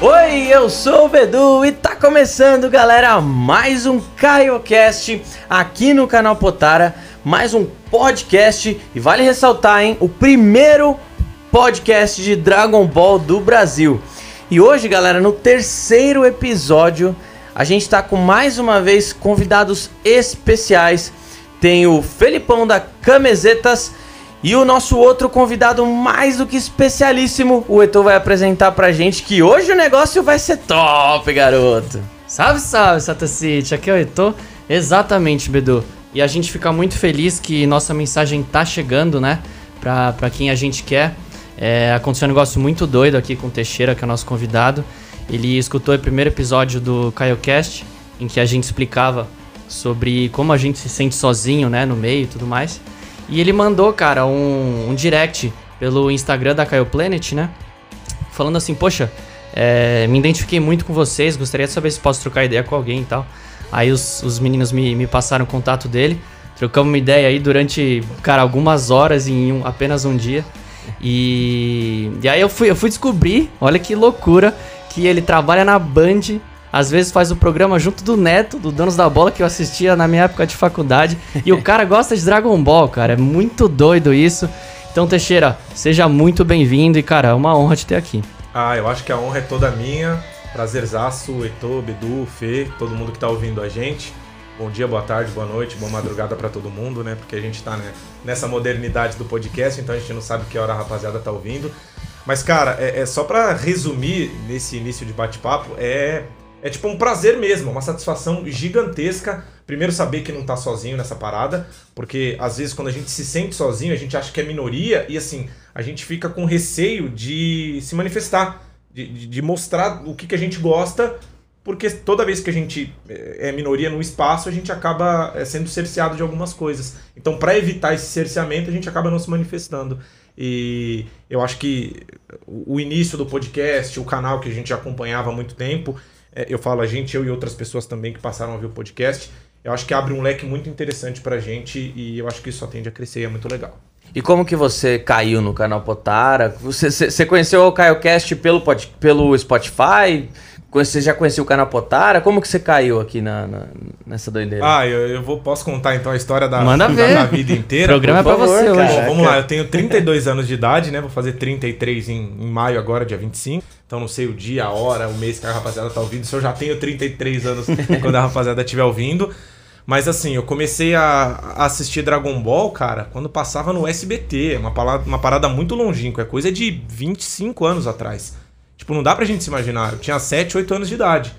Oi, eu sou o Bedu e tá começando, galera, mais um CaioCast aqui no canal Potara, mais um podcast e vale ressaltar, hein, o primeiro podcast de Dragon Ball do Brasil. E hoje, galera, no terceiro episódio, a gente tá com mais uma vez convidados especiais. Tem o Felipão da Camisetas e o nosso outro convidado mais do que especialíssimo, o Etor vai apresentar pra gente que hoje o negócio vai ser top, garoto. Salve, salve, Sata City. Aqui é o Etor. Exatamente, Bedu. E a gente fica muito feliz que nossa mensagem tá chegando, né? Pra, pra quem a gente quer. É, aconteceu um negócio muito doido aqui com o Teixeira, que é o nosso convidado. Ele escutou o primeiro episódio do CaioCast, em que a gente explicava sobre como a gente se sente sozinho, né, no meio e tudo mais. E ele mandou, cara, um, um direct pelo Instagram da Caio Planet, né? Falando assim, poxa, é, me identifiquei muito com vocês, gostaria de saber se posso trocar ideia com alguém e tal. Aí os, os meninos me, me passaram o contato dele, trocamos uma ideia aí durante, cara, algumas horas em um, apenas um dia. E, e aí eu fui, eu fui descobrir, olha que loucura, que ele trabalha na Band às vezes faz o programa junto do Neto, do Donos da Bola, que eu assistia na minha época de faculdade. E o cara gosta de Dragon Ball, cara. É muito doido isso. Então, Teixeira, seja muito bem-vindo e, cara, é uma honra te ter aqui. Ah, eu acho que a honra é toda minha. Prazerzaço, Eto, Bedu, Fê, todo mundo que tá ouvindo a gente. Bom dia, boa tarde, boa noite, boa madrugada para todo mundo, né? Porque a gente tá né, nessa modernidade do podcast, então a gente não sabe que hora a rapaziada tá ouvindo. Mas, cara, é, é só para resumir nesse início de bate-papo, é é tipo um prazer mesmo, uma satisfação gigantesca. Primeiro, saber que não tá sozinho nessa parada, porque às vezes quando a gente se sente sozinho, a gente acha que é minoria e assim, a gente fica com receio de se manifestar, de, de mostrar o que, que a gente gosta, porque toda vez que a gente é, é minoria no espaço, a gente acaba é, sendo cerceado de algumas coisas. Então, para evitar esse cerceamento, a gente acaba não se manifestando. E eu acho que o início do podcast, o canal que a gente acompanhava há muito tempo, é, eu falo a gente, eu e outras pessoas também que passaram a ver o podcast, eu acho que abre um leque muito interessante pra gente e eu acho que isso só tende a crescer é muito legal. E como que você caiu no canal Potara? Você, você conheceu o CaioCast pelo, pelo Spotify? Você já conhecia o canal Potara? Como que você caiu aqui na, na nessa doideira? Ah, eu, eu vou, posso contar então a história da, Manda da, ver. da vida inteira? o programa é pra você Bom, hoje. vamos lá, eu tenho 32 anos de idade, né? Vou fazer 33 em, em maio agora, dia 25. Então não sei o dia, a hora, o mês que a rapaziada tá ouvindo. Se eu já tenho 33 anos quando a rapaziada estiver ouvindo. Mas assim, eu comecei a assistir Dragon Ball, cara, quando passava no SBT. É uma parada, uma parada muito longínqua. É coisa de 25 anos atrás. Tipo, não dá pra gente se imaginar. Eu tinha 7, 8 anos de idade.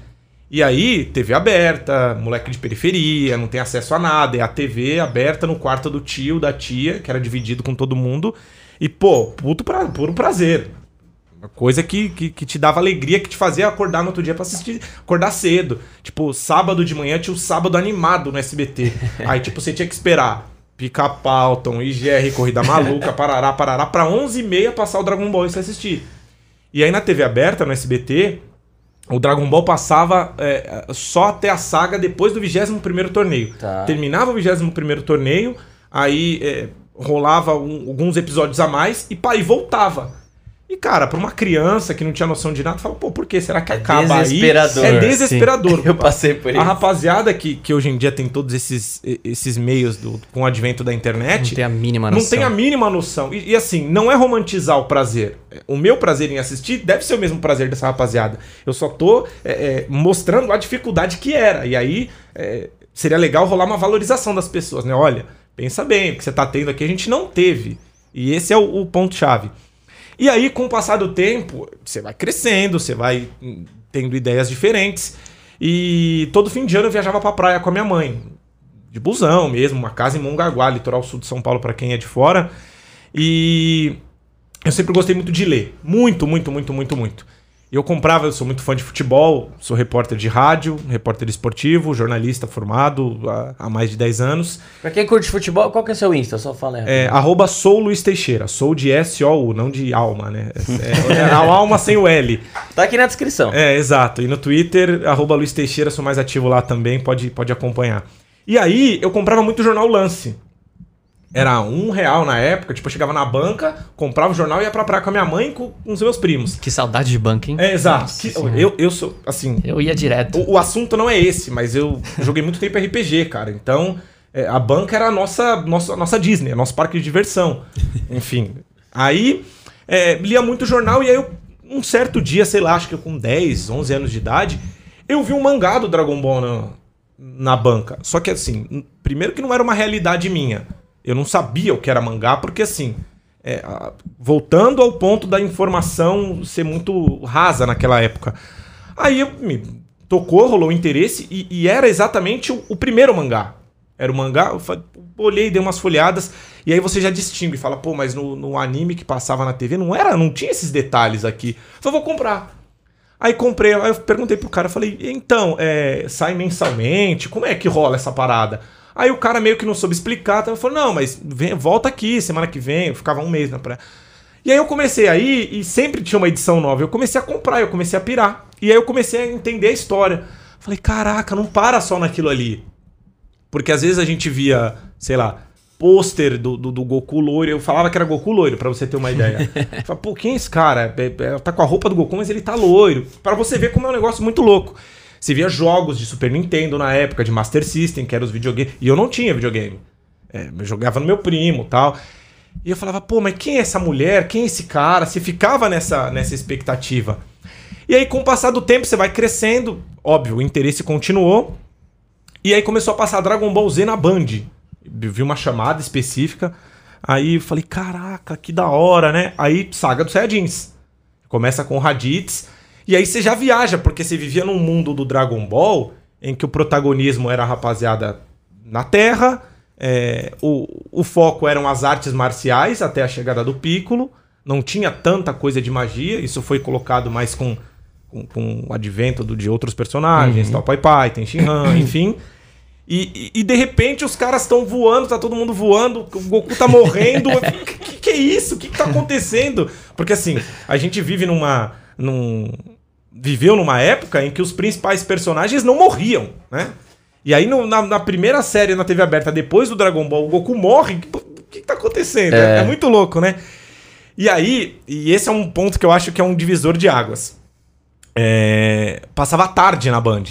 E aí, TV aberta, moleque de periferia, não tem acesso a nada. É a TV aberta no quarto do tio, da tia, que era dividido com todo mundo. E, pô, puto pra, puro prazer. Uma coisa que, que, que, te dava alegria, que te fazia acordar no outro dia pra assistir, acordar cedo. Tipo, sábado de manhã tinha o sábado animado no SBT. Aí, tipo, você tinha que esperar Pica-Pau, Tom IGR, Corrida Maluca, Parará, Parará, pra 11h30 passar o Dragon Ball e você assistir. E aí na TV aberta, no SBT, o Dragon Ball passava é, só até a saga depois do 21º torneio. Tá. Terminava o 21º torneio, aí é, rolava um, alguns episódios a mais e, pá, e voltava. E, cara, pra uma criança que não tinha noção de nada, fala, pô, por que? Será que É acaba aí? desesperador. É desesperador. Eu passei por A isso. rapaziada que, que hoje em dia tem todos esses, esses meios do, com o advento da internet. Não tem a mínima Não noção. tem a mínima noção. E, e, assim, não é romantizar o prazer. O meu prazer em assistir deve ser o mesmo prazer dessa rapaziada. Eu só tô é, é, mostrando a dificuldade que era. E aí é, seria legal rolar uma valorização das pessoas, né? Olha, pensa bem, o que você tá tendo aqui a gente não teve. E esse é o, o ponto-chave. E aí, com o passar do tempo, você vai crescendo, você vai tendo ideias diferentes. E todo fim de ano eu viajava pra praia com a minha mãe. De busão mesmo, uma casa em Mongaguá, litoral sul de São Paulo, para quem é de fora. E eu sempre gostei muito de ler. Muito, muito, muito, muito, muito. Eu comprava, eu sou muito fã de futebol, sou repórter de rádio, repórter esportivo, jornalista formado há, há mais de 10 anos. Pra quem curte futebol, qual que é o seu Insta? Só fala aí. É, arroba sou Luiz Teixeira. Sou de S-O-U, não de alma, né? É, é, a alma sem o L. Tá aqui na descrição. É, exato. E no Twitter, arroba Luiz Teixeira, sou mais ativo lá também, pode, pode acompanhar. E aí, eu comprava muito o jornal Lance. Era um real na época, tipo, eu chegava na banca, comprava o jornal e ia pra praia com a minha mãe e com, com os meus primos. Que saudade de banco, hein? É, exato. Que- eu, eu sou, assim, Eu ia direto. o, o assunto não é esse, mas eu joguei muito tempo RPG, cara. Então, é, a banca era a nossa, nossa, nossa Disney, nosso parque de diversão. Enfim. Aí, é, lia muito jornal e aí, eu, um certo dia, sei lá, acho que eu com 10, 11 anos de idade, eu vi um mangá do Dragon Ball na, na banca. Só que, assim, primeiro que não era uma realidade minha. Eu não sabia o que era mangá, porque, assim, é, voltando ao ponto da informação ser muito rasa naquela época. Aí me tocou, rolou interesse e, e era exatamente o, o primeiro mangá. Era o mangá, eu fa- olhei, dei umas folhadas e aí você já distingue, fala, pô, mas no, no anime que passava na TV não era, não tinha esses detalhes aqui. Falei, vou comprar. Aí comprei, aí eu perguntei pro cara, falei, então, é, sai mensalmente? Como é que rola essa parada? Aí o cara meio que não soube explicar, então falou, não, mas vem, volta aqui semana que vem, eu ficava um mês na praia. E aí eu comecei aí, e sempre tinha uma edição nova, eu comecei a comprar, eu comecei a pirar. E aí eu comecei a entender a história. Falei, caraca, não para só naquilo ali. Porque às vezes a gente via, sei lá, pôster do, do, do Goku loiro. Eu falava que era Goku loiro, pra você ter uma ideia. Eu falava, pô, quem é esse cara? É- é- tá com a roupa do Goku, mas ele tá loiro. Pra você ver como é um negócio muito louco. Você via jogos de Super Nintendo na época, de Master System, que eram os videogames. E eu não tinha videogame. É, eu jogava no meu primo tal. E eu falava, pô, mas quem é essa mulher? Quem é esse cara? Você ficava nessa, nessa expectativa. E aí, com o passar do tempo, você vai crescendo. Óbvio, o interesse continuou. E aí começou a passar Dragon Ball Z na Band. Eu vi uma chamada específica. Aí eu falei, caraca, que da hora, né? Aí, Saga dos Saiyajins. Começa com Raditz. E aí você já viaja, porque você vivia num mundo do Dragon Ball em que o protagonismo era a rapaziada na Terra. é, o, o foco eram as artes marciais até a chegada do Piccolo. Não tinha tanta coisa de magia. Isso foi colocado mais com, com, com o advento do- de outros personagens. Tal Pai Pai, tem Shinhan, enfim. E, e- e, de repente os caras estão voando, tá todo mundo voando, o Goku tá morrendo. O que, que, que é isso? O que, que tá acontecendo? Porque assim, a gente vive numa. Num, viveu numa época em que os principais personagens não morriam, né? E aí no- na, na primeira série na TV aberta, depois do Dragon Ball, o Goku morre. O que, que tá acontecendo? É. é muito louco, né? E aí, e esse é um ponto que eu acho que é um divisor de águas. É, passava tarde na Band.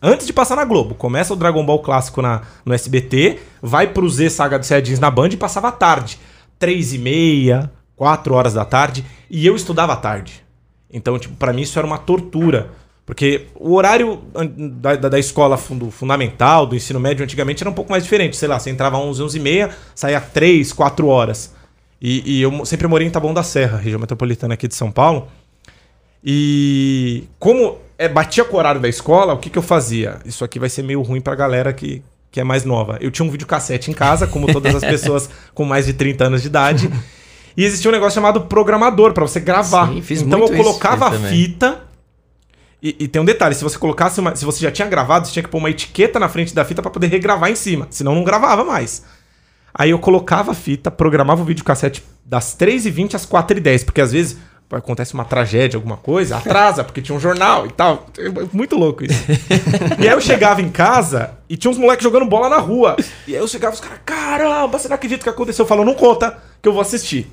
Antes de passar na Globo. Começa o Dragon Ball clássico na, no SBT, vai pro Z Saga dos Saiyajins na Band e passava tarde. Três e meia, quatro horas da tarde. E eu estudava tarde. Então, tipo, pra mim isso era uma tortura. Porque o horário da, da, da escola fundo- fundamental, do ensino médio, antigamente era um pouco mais diferente. Sei lá, você entrava às 11, 11 e meia, saía 3, 4 horas. E, e eu sempre morei em Taboão da Serra, região metropolitana aqui de São Paulo. E como é, batia com o horário da escola, o que, que eu fazia? Isso aqui vai ser meio ruim pra galera que, que é mais nova. Eu tinha um videocassete em casa, como todas as pessoas com mais de 30 anos de idade. E existia um negócio chamado programador pra você gravar. Sim, fiz então muito eu colocava a fita. E, e tem um detalhe, se você colocasse uma, se você já tinha gravado, você tinha que pôr uma etiqueta na frente da fita pra poder regravar em cima, senão não gravava mais. Aí eu colocava a fita, programava o videocassete das 3h20 às 4h10, porque às vezes acontece uma tragédia, alguma coisa, atrasa, porque tinha um jornal e tal. Muito louco isso. e aí eu chegava em casa e tinha uns moleques jogando bola na rua. E aí eu chegava os caras, caramba, você não acredita o que aconteceu? Eu falo, não conta, que eu vou assistir.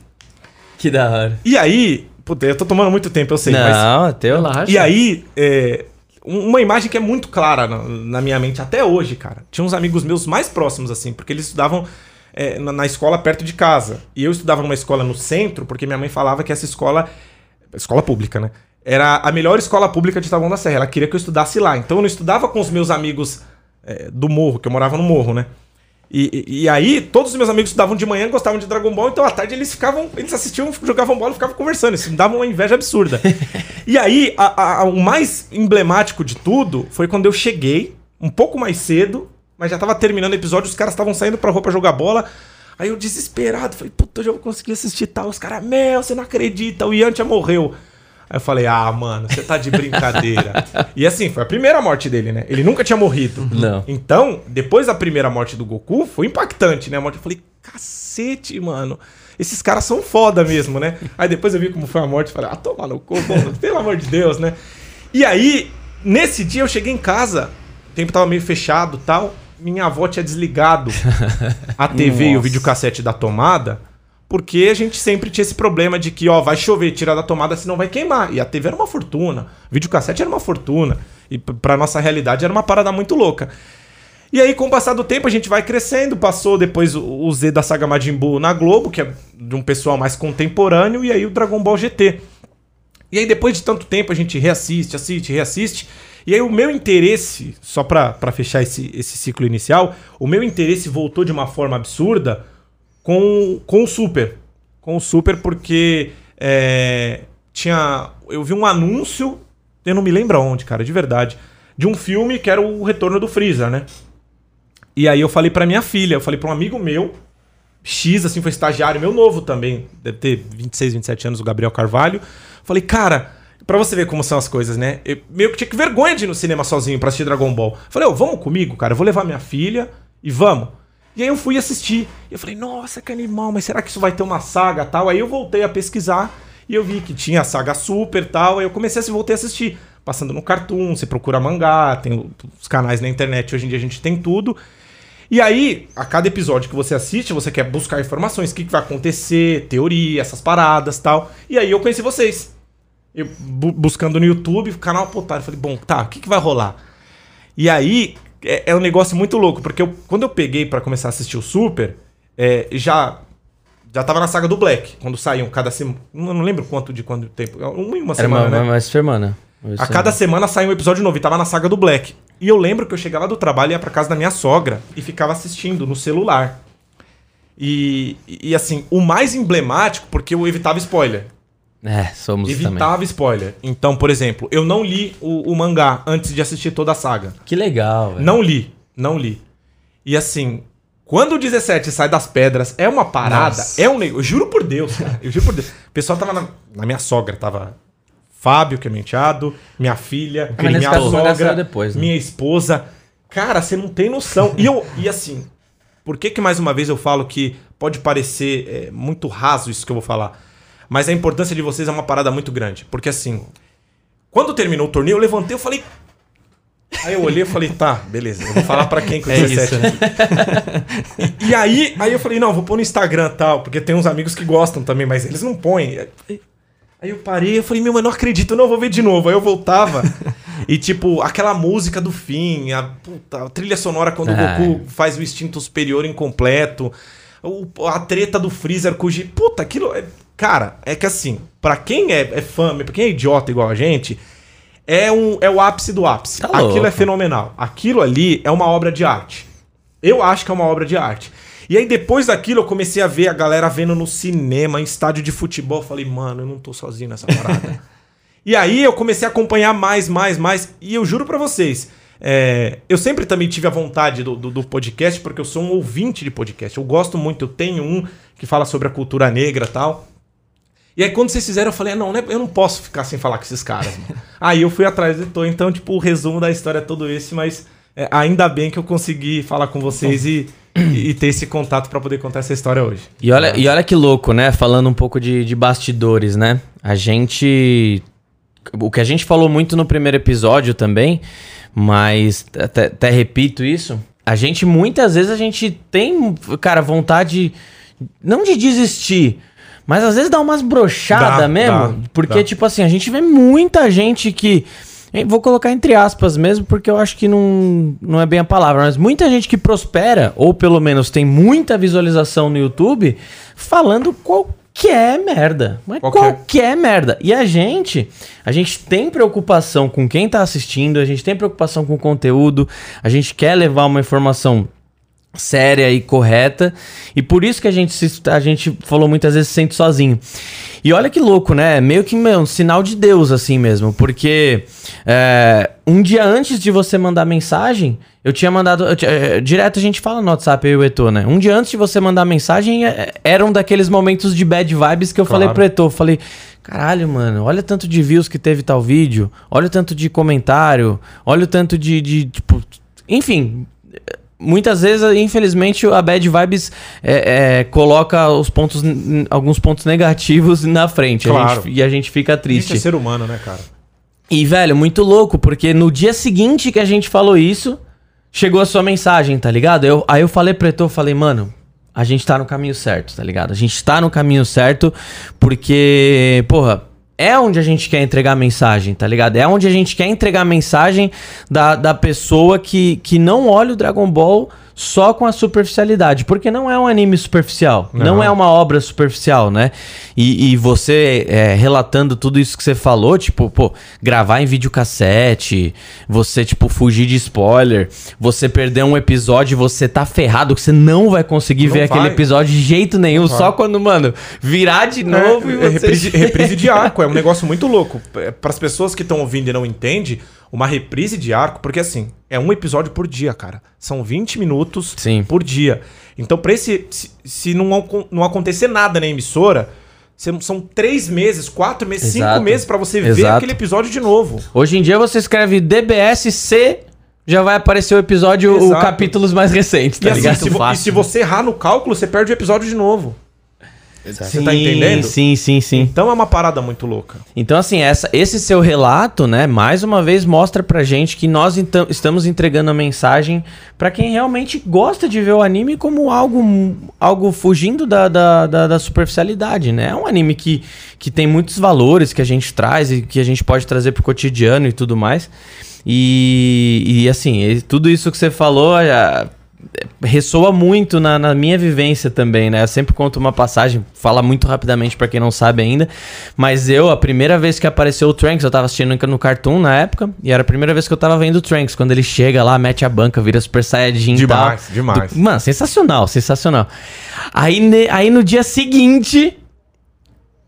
Que da hora. E aí, puta, eu tô tomando muito tempo, eu sei, mas Não, teu. Relaxa. e aí, é, um- uma imagem que é muito clara na, na minha mente até hoje, cara. Tinha uns amigos meus mais próximos, assim, porque eles estudavam é, na, na escola perto de casa. E eu estudava numa escola no centro, porque minha mãe falava que essa escola. Escola pública, né? Era a melhor escola pública de Taboão da Serra. Ela queria que eu estudasse lá. Então eu não estudava com os meus amigos é, do morro, que eu morava no morro, né? E, e- e aí, todos os meus amigos estudavam de manhã, gostavam de Dragon Ball, então à tarde eles ficavam, eles assistiam, jogavam bola e ficavam conversando. Isso me dava uma inveja absurda. e aí, a- a- o mais emblemático de tudo foi quando eu cheguei, um pouco mais cedo, mas já tava terminando o episódio, os caras estavam saindo pra rua pra jogar bola. Aí eu desesperado, falei, puta, eu vou conseguir assistir tal. Os caras, meu, você não acredita, o Yantia morreu. Aí eu falei, ah, mano, você tá de brincadeira. e assim, foi a primeira morte dele, né? Ele nunca tinha morrido. Não. Então, depois da primeira morte do Goku, foi impactante, né? A morte, eu falei, cacete, mano. Esses caras são foda mesmo, né? Aí depois eu vi como foi a morte e falei, ah, toma no cu, mano, pelo amor de Deus, né? E aí, nesse dia eu cheguei em casa, o tempo tava meio fechado e tal. minha avó tinha desligado a TV e o Nossa. videocassete da tomada, porque a gente sempre tinha esse problema de que, ó, vai chover, tirar da tomada, senão vai queimar. E a TV era uma fortuna, videocassete era uma fortuna. E p- pra nossa realidade era uma parada muito louca. E aí, com o passar do tempo, a gente vai crescendo. Passou depois o Z da saga Majin Buu na Globo, que é de um pessoal mais contemporâneo, e aí o Dragon Ball GT. E aí, depois de tanto tempo, a gente reassiste, assiste, reassiste. E aí, o meu interesse, só pra fechar esse, esse ciclo inicial, o meu interesse voltou de uma forma absurda com, com o Super. Com o Super, porque é, tinha. Eu vi um anúncio, eu não me lembro onde, cara, de verdade, de um filme que era o Retorno do Freeza, né? E aí eu falei pra minha filha, eu falei pra um amigo meu, X, assim, foi estagiário meu novo também, deve ter 26, 27 anos, o Gabriel Carvalho. Falei, cara, pra você ver como são as coisas, né? Eu meio que tinha que vergonha de ir no cinema sozinho pra assistir Dragon Ball. Falei, ô, vamos comigo, cara, eu vou levar minha filha e vamos. E aí eu fui assistir. Eu falei, nossa, que animal, mas será que isso vai ter uma saga tal? Aí eu voltei a pesquisar e eu vi que tinha a saga Super tal. Aí eu comecei a voltei a assistir. Passando no Cartoon, você procura mangá, tem os canais na internet, hoje em dia a gente tem tudo. E aí, a cada episódio que você assiste, você quer buscar informações, o que, que vai acontecer, teoria, essas paradas tal. E aí eu conheci vocês. Eu bu- buscando no YouTube, canal Potário. Falei, bom, tá, o que, que vai rolar? E aí, é, é um negócio muito louco, porque eu- quando eu peguei pra começar a assistir o Super, é, já já tava na saga do Black, quando saíam cada semana. Não lembro quanto de quanto tempo. Uma em uma Era semana, uma, né? uma semana. A cada semana saía um episódio novo e tava na saga do Black. E eu lembro que eu chegava do trabalho, ia pra casa da minha sogra e ficava assistindo no celular. E, e assim, o mais emblemático, porque eu evitava spoiler. É, somos também. evitava spoiler. Então, por exemplo, eu não li o, o mangá antes de assistir toda a saga. Que legal, velho. Não li, não li. E assim, quando o 17 sai das pedras, é uma parada, Nossa. é um negócio. Eu juro por Deus, cara. Eu juro por Deus. O pessoal tava na, na minha sogra, tava Fábio, que é meu enteado, minha filha, nesse minha caso sogra, depois, né? minha esposa. Cara, você não tem noção. E, eu, e assim, por que que mais uma vez eu falo que pode parecer é, muito raso isso que eu vou falar? Mas a importância de vocês é uma parada muito grande. Porque assim, quando terminou o torneio, eu levantei e falei. Aí eu olhei e falei, tá, beleza, eu vou falar pra quem com É 17 isso, né? e, e aí, aí eu falei, não, vou pôr no Instagram e tal, porque tem uns amigos que gostam também, mas eles não põem. Aí eu parei, eu falei, meu, eu não acredito, não, vou ver de novo. Aí eu voltava e, tipo, aquela música do fim, a, puta, a trilha sonora quando É. o Goku faz o instinto superior incompleto, o- a treta do Freezer com o G... Puta, aquilo... É... Cara, é que assim, pra quem é, é fã, pra quem é idiota igual a gente, é, um, é o ápice do ápice. Tá Aquilo louco. é fenomenal. Aquilo ali é uma obra de arte. Eu acho que é uma obra de arte. E aí, depois daquilo, eu comecei a ver a galera vendo no cinema, em estádio de futebol. Eu falei, mano, eu não tô sozinho nessa parada. e aí eu comecei a acompanhar mais, mais, mais. E eu juro pra vocês, é, eu sempre também tive a vontade do, do, do podcast, porque eu sou um ouvinte de podcast. Eu gosto muito, eu tenho um que fala sobre a cultura negra e tal. E aí, quando vocês fizeram, eu falei, ah, não, né, eu não posso ficar sem falar com esses caras. mano. aí eu fui atrás do Tô. Então, tipo, o resumo da história é todo esse, mas é, ainda bem que eu consegui falar com vocês e, e, e ter esse contato pra poder contar essa história hoje. E olha, e olha que louco, né? Falando um pouco de, de bastidores, né? A gente. O que a gente falou muito no primeiro episódio também, mas até, até repito isso. A gente, muitas vezes, a gente tem, cara, vontade. Não de desistir, mas às vezes dá umas brochadas Dá, mesmo. dá, porque, dá. tipo assim, a gente vê muita gente que. Vou colocar entre aspas mesmo, porque eu acho que não, não é bem a palavra, mas muita gente que prospera, ou pelo menos tem muita visualização no YouTube, falando qualquer merda. Mas Qualquer. qualquer, merda. E a gente, a gente tem preocupação com quem tá assistindo, a gente tem preocupação com o conteúdo, a gente quer levar uma informação séria e correta. E por isso que a gente, se- a gente falou muitas vezes se sente sozinho. E olha que louco, né? Meio que meu, um sinal de Deus, assim mesmo. Porque é, um dia antes de você mandar mensagem, eu tinha mandado. eu é, direto a gente fala no WhatsApp, eu e o Etô, né? Um dia antes de você mandar mensagem, é, era um daqueles momentos de bad vibes que eu falei Claro. pro Etô. Falei. Caralho, mano, olha o tanto de views que teve tal vídeo, olha o tanto de comentário, olha o tanto de, de tipo, enfim, muitas vezes, infelizmente, a Bad Vibes é, é, coloca os pontos, alguns pontos negativos na frente. A Claro. gente- e a gente fica Isso triste. é ser humano, né, cara? E, velho, muito louco, porque no dia seguinte que a gente falou isso, chegou a sua mensagem, tá ligado? Eu, aí eu falei pro Heitor, falei, mano, a gente tá no caminho certo, tá ligado? A gente tá no caminho certo porque, porra, é onde a gente quer entregar a mensagem, tá ligado? É onde a gente quer entregar a mensagem da, da pessoa que, que não olha o Dragon Ball só com a superficialidade, porque não é um anime superficial, não, Não. é uma obra superficial, né? E, e você é, relatando tudo isso que você falou, tipo, pô, gravar em videocassete, você, tipo, fugir de spoiler, você perder um episódio e você tá ferrado, que você não vai conseguir Não ver aquele vai. episódio de jeito nenhum, só quando, mano, virar de novo É, e é você... reprise, reprise de arco, é um negócio muito louco. Para as pessoas que estão ouvindo e não entendem, uma reprise de arco, porque assim, é um episódio por dia, cara. São 20 minutos Sim. por dia. Então, pra esse. Se, se não, não acontecer nada na emissora, são- três meses, quatro meses, Exato. cinco meses pra você ver Exato. aquele episódio de novo. Hoje em dia você escreve DBSC, já vai aparecer o episódio, o Exato. capítulos mais recentes, tá e, assim, ligado? se, vo- e Fácil, se né? você errar no cálculo, você perde o episódio de novo. Você tá entendendo? Sim, sim, sim. Então é uma parada muito louca. Então, assim, essa, esse seu relato, né, mais uma vez mostra pra gente que nós então, estamos entregando a mensagem pra quem realmente gosta de ver o anime como algo, algo fugindo da, da, da, da superficialidade, né? É um anime que, que tem muitos valores que a gente traz e que a gente pode trazer pro cotidiano e tudo mais. E, e assim, tudo isso que você falou. Ressoa muito na, na minha vivência também, né? Eu sempre conto uma passagem, fala muito rapidamente pra quem não sabe ainda, mas eu, a primeira vez que apareceu o Trunks, eu tava assistindo no Cartoon na época, e era a primeira vez que eu tava vendo o Trunks, quando ele chega lá, mete a banca, vira Super Saiyajin tal. Demais, demais. Do- Mano, sensacional, sensacional. Aí, ne- aí no dia seguinte,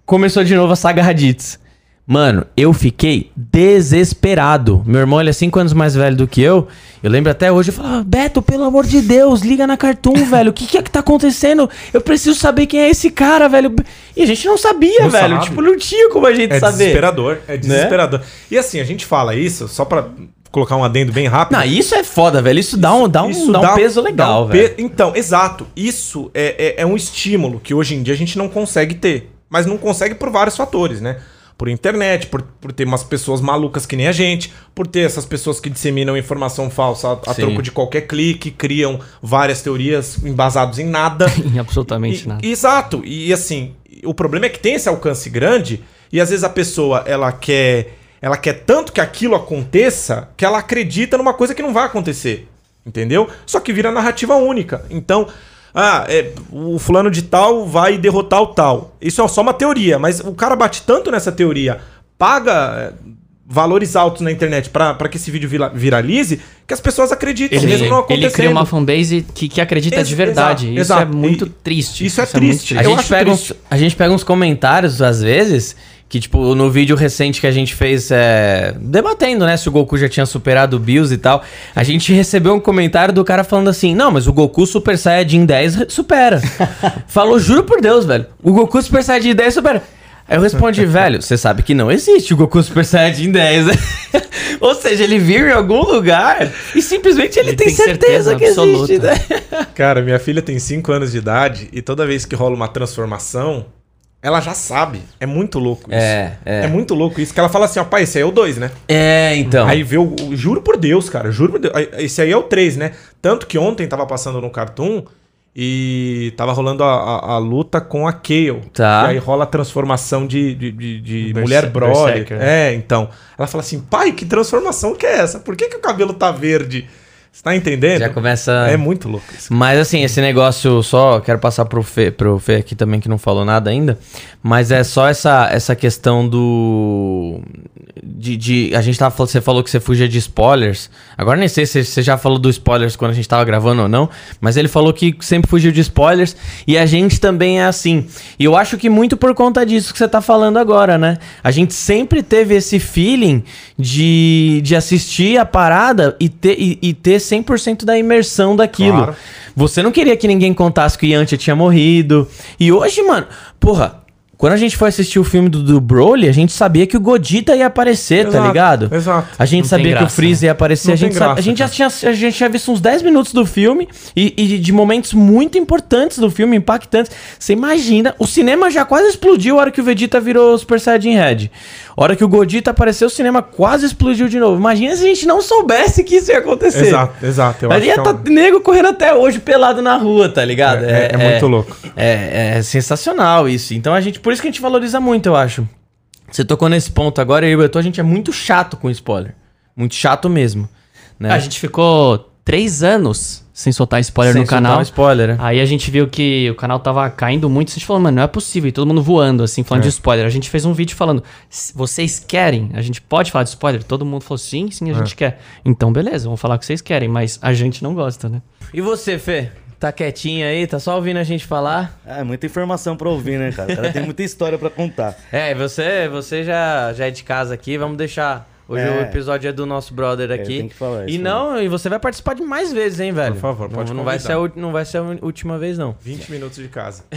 começou de novo a saga Raditz. Mano, eu fiquei desesperado. Meu irmão, ele é 5 anos mais velho do que eu. Eu lembro até hoje, eu falava, Beto, pelo amor de Deus, liga na Cartoon, velho. O que, que é que tá acontecendo? Eu preciso saber quem é esse cara, velho. E a gente não sabia, Não velho. sabe. Tipo, não tinha como a gente É saber. desesperador. É desesperador. E assim, a gente fala isso, só pra colocar um adendo bem rápido. Não, isso é foda, velho. Isso dá um, dá um, Isso dá um peso legal, um velho. pe- Então, exato. Isso é, é, é um estímulo que hoje em dia a gente não consegue ter. Mas não consegue por vários fatores, né? Por internet, por, por ter umas pessoas malucas que nem a gente, por ter essas pessoas que disseminam informação falsa a, a troco de qualquer clique, criam várias teorias embasadas em nada. Em absolutamente E- nada. Exato. E assim, o problema é que tem esse alcance grande e às vezes a pessoa ela quer ela quer tanto que aquilo aconteça que ela acredita numa coisa que não vai acontecer. Entendeu? Só que vira narrativa única. Então, ah, é, o fulano de tal vai derrotar o tal. Isso é só uma teoria, mas o cara bate tanto nessa teoria, paga é, valores altos na internet pra pra que esse vídeo vira- viralize, que as pessoas acreditam, Ele, mesmo não ele acontecendo. cria uma fanbase que, que acredita Ex- de verdade. exato, isso exato. é muito E- triste. isso é muito triste. A Eu gente, pega uns, triste. a gente pega uns comentários, às vezes, que, tipo, no vídeo recente que a gente fez, é, debatendo, né, se o Goku já tinha superado o Bills e tal, a gente recebeu um comentário do cara falando assim, não, mas o Goku Super Saiyajin 10 re- supera. Falou, juro por Deus, velho, o Goku Super Saiyajin 10 supera. Aí eu respondi, velho, você sabe que não existe o Goku Super Saiyajin 10, né? Ou seja, ele viu em algum lugar e simplesmente ele, Ele tem, tem certeza, certeza que existe, absoluta. né? Cara, minha filha tem 5 anos de idade e toda vez que rola uma transformação, ela já sabe. É muito louco isso. É, é. É muito louco isso. Que ela fala assim, ó, pai, esse aí é o 2, né? É, então. Aí vê o, Juro por Deus, cara. Juro por Deus. Esse aí é o 3, né? Tanto que ontem tava passando no Cartoon e tava rolando a, a- a luta com a Kale. Tá. E aí rola a transformação de, de, de- de Berse- mulher. Berserker. É, então. Ela fala assim, pai, que transformação que é essa? Por que, que o cabelo tá verde? Você tá entendendo? Já começa. É muito louco isso. Mas assim, esse negócio só. Quero passar pro Fê, pro Fê aqui também que não falou nada ainda. Mas é só essa, essa questão do. De, de- a gente tava falando, você falou que você fugia de spoilers. Agora nem sei se você já falou do spoilers quando a gente tava gravando ou não. Mas ele falou que sempre fugiu de spoilers. E a gente também é assim. E eu acho que muito por conta disso que você tá falando agora, né? A gente sempre teve esse feeling de, de assistir a parada e ter, e, e ter 100% da imersão daquilo. Claro. Você não queria que ninguém contasse que o Yantia tinha morrido. E hoje, mano, porra, quando a gente foi assistir o filme do, do Broly, a gente sabia que o Godita ia aparecer, tá Exato, ligado? Exato. A gente Não sabia tem que o graça, Freeza ia aparecer. Não a gente, sabe- graça, a, gente já tinha, a gente tinha visto uns 10 minutos do filme e, e de momentos muito importantes do filme, impactantes. Você imagina, o cinema já quase explodiu a hora que o Vegeta virou Super Saiyajin Red. A hora que o Godita apareceu, o cinema quase explodiu de novo. Imagina se a gente não soubesse que isso ia acontecer. Exato, exato. Eu a acho gente que ia é tá um- nego correndo até hoje pelado na rua, tá ligado? É, é muito louco. É, é sensacional isso. Então a gente, por isso que a gente valoriza muito, eu acho. Você tocou nesse ponto agora, eu e o Beto, a gente é muito chato com spoiler. Muito chato mesmo. Né? A gente ficou três anos sem soltar spoiler Sem no soltar canal. um spoiler. né? Aí a gente viu que o canal tava caindo muito. A gente falou, mano, não é possível. E todo mundo voando, assim, falando É. de spoiler. A gente fez um vídeo falando, "S- vocês querem? A gente pode falar de spoiler? Todo mundo falou, sim, sim, a gente quer. Então, beleza, vamos falar o que vocês querem. Mas a gente não gosta, né? E você, Fê? Tá quietinho aí? Tá só ouvindo a gente falar? É, muita informação pra ouvir, né, cara? O cara tem muita história pra contar. É, você, você já, já é de casa aqui. Vamos deixar. Hoje É. o episódio é do nosso brother aqui. tem que falar e isso, não, e você vai participar de mais vezes, hein, velho? Por favor, pode não, não vai ser a, não vai ser a última vez, não. 20 minutos de casa.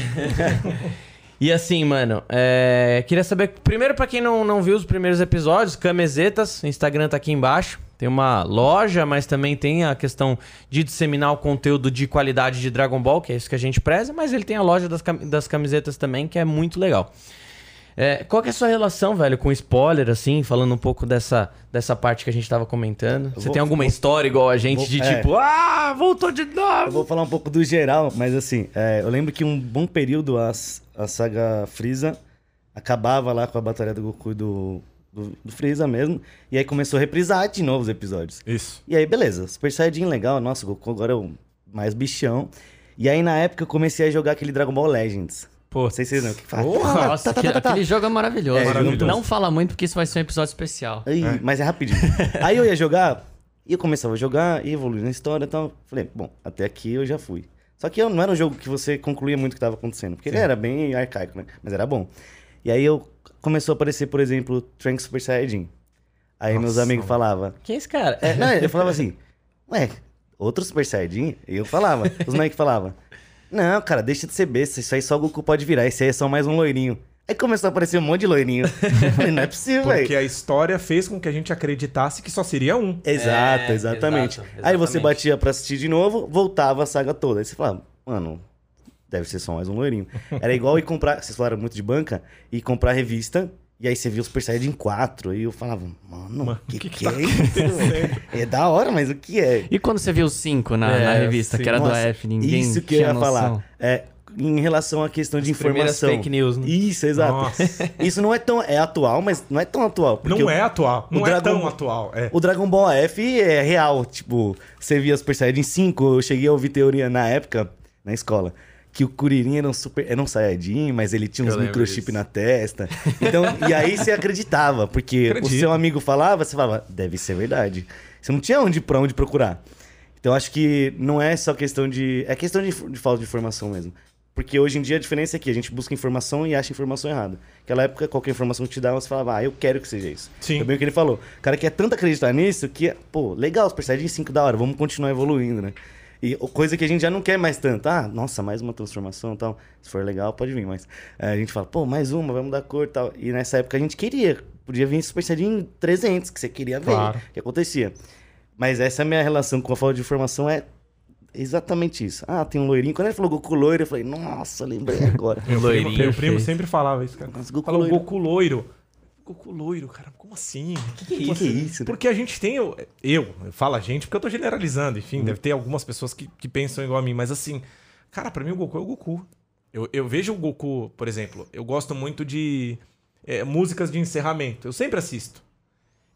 E assim, mano, é, queria saber, primeiro pra quem não, não viu os primeiros episódios, Camesetas, o Instagram tá aqui embaixo. Tem uma loja, mas também tem a questão de disseminar o conteúdo de qualidade de Dragon Ball, que é isso que a gente preza, mas ele tem a loja das, das camisetas também, que é muito legal. É, qual que é a sua relação, velho, com spoiler, assim, falando um pouco dessa, dessa parte que a gente tava comentando? Você vou- tem alguma história igual a gente vou- de é. tipo, ah, voltou de Eu novo? vou falar um pouco do geral, mas assim, é, eu lembro que um bom período a, a saga Freeza acabava lá com a batalha do Goku e do, do, do Freeza mesmo, e aí começou a reprisar de novo os episódios. Isso. E aí, beleza, Super Saiyajin legal, nossa, o Goku agora é o mais bichão. E aí, na época, eu comecei a jogar aquele Dragon Ball Legends. Pô, Não sei se vocês lembram o que fala. Porra! Nossa, tá, tá, aquele, tá, tá. aquele jogo é maravilhoso. É, maravilhoso. Não fala muito porque isso vai ser um episódio especial. Aí, Mas é rapidinho. aí eu ia jogar, e eu começava a jogar, e evoluir na história e tal. Falei, bom, até aqui eu já fui. Só que eu- não era um jogo que você concluía muito o que estava acontecendo, porque ele era bem arcaico, né? Mas era bom. E aí eu começou a aparecer, por exemplo, Trunks Super Saiyajin. Aí meus Nossa, amigos mano. falavam, Quem é esse cara? é, não, eu falava assim, ué, outro Super Saiyajin? E eu falava, os moleques falavam, não, cara, deixa de ser besta, isso aí só o Goku pode virar, esse aí é só mais um loirinho. Aí começou a aparecer um monte de loirinho. Eu falei, não é possível, velho. Porque a história fez com que a gente acreditasse que só seria um. Exato, É, exatamente. exato, Aí você exatamente. batia pra assistir de novo, voltava a saga toda. Aí você falava, mano, deve ser só mais um loirinho. Era igual ir comprar, vocês falaram muito de banca, e comprar revista, e aí você via o Super Saiyajin 4, e eu falava, mano, o que, que que, tá é isso? velho? é da hora, mas o que é? E quando você viu o 5 na, É, na revista, sim. que era do Nossa, F, ninguém Isso que eu tinha ia noção. falar. É, em relação à questão de Primeiras informação. fake news, né? Isso, exato. Nossa. Isso não é tão. É atual, mas não é tão atual. Não o- é atual. Não o é Dragon tão atual. É. O Dragon Ball F é real. Tipo, você via Super Saiyajin 5, eu cheguei a ouvir teoria na época, na escola, que o Kuririn era um, super, era um Saiyajin, mas ele tinha uns microchip na testa. Então, e aí você acreditava, porque o Acredito. seu amigo falava, você falava, deve ser verdade. Você não tinha onde, pra onde procurar. Então, acho que não é só questão de... É questão de, de falta de informação mesmo. Porque hoje em dia a diferença é que a gente busca informação e acha informação errada. Naquela época, qualquer informação que te dava, você falava, ah, eu quero que seja isso. Sim. Foi bem o que ele falou. O cara quer tanto acreditar nisso que, pô, legal, Super Saiyajin 5 da hora, vamos continuar evoluindo, né? E o- coisa que a gente já não quer mais tanto. Ah, nossa, mais uma transformação e tal. Se for legal, pode vir, mas é, a gente fala, pô, mais uma, vai mudar a cor e tal. E nessa época a gente queria. Podia vir Super Saiyajin 300, que você queria ver Claro. o que acontecia. Mas essa minha relação com a falta de informação é exatamente isso. Ah, tem um loirinho. Quando ele falou Goku loiro, eu falei, nossa, lembrei agora. Meu Loirinho primo, meu primo sempre falava isso, cara. Nossa, Goku Fala o loiro. Goku loiro. Goku loiro, cara. Como assim? que, que, que é isso? né? Porque a gente tem. o- Eu, eu falo a gente porque eu tô generalizando, enfim, deve ter algumas pessoas que, que pensam igual a mim, mas assim, cara, pra mim o Goku é o Goku. Eu, eu vejo o Goku, por exemplo, eu gosto muito de é, músicas de encerramento. Eu sempre assisto.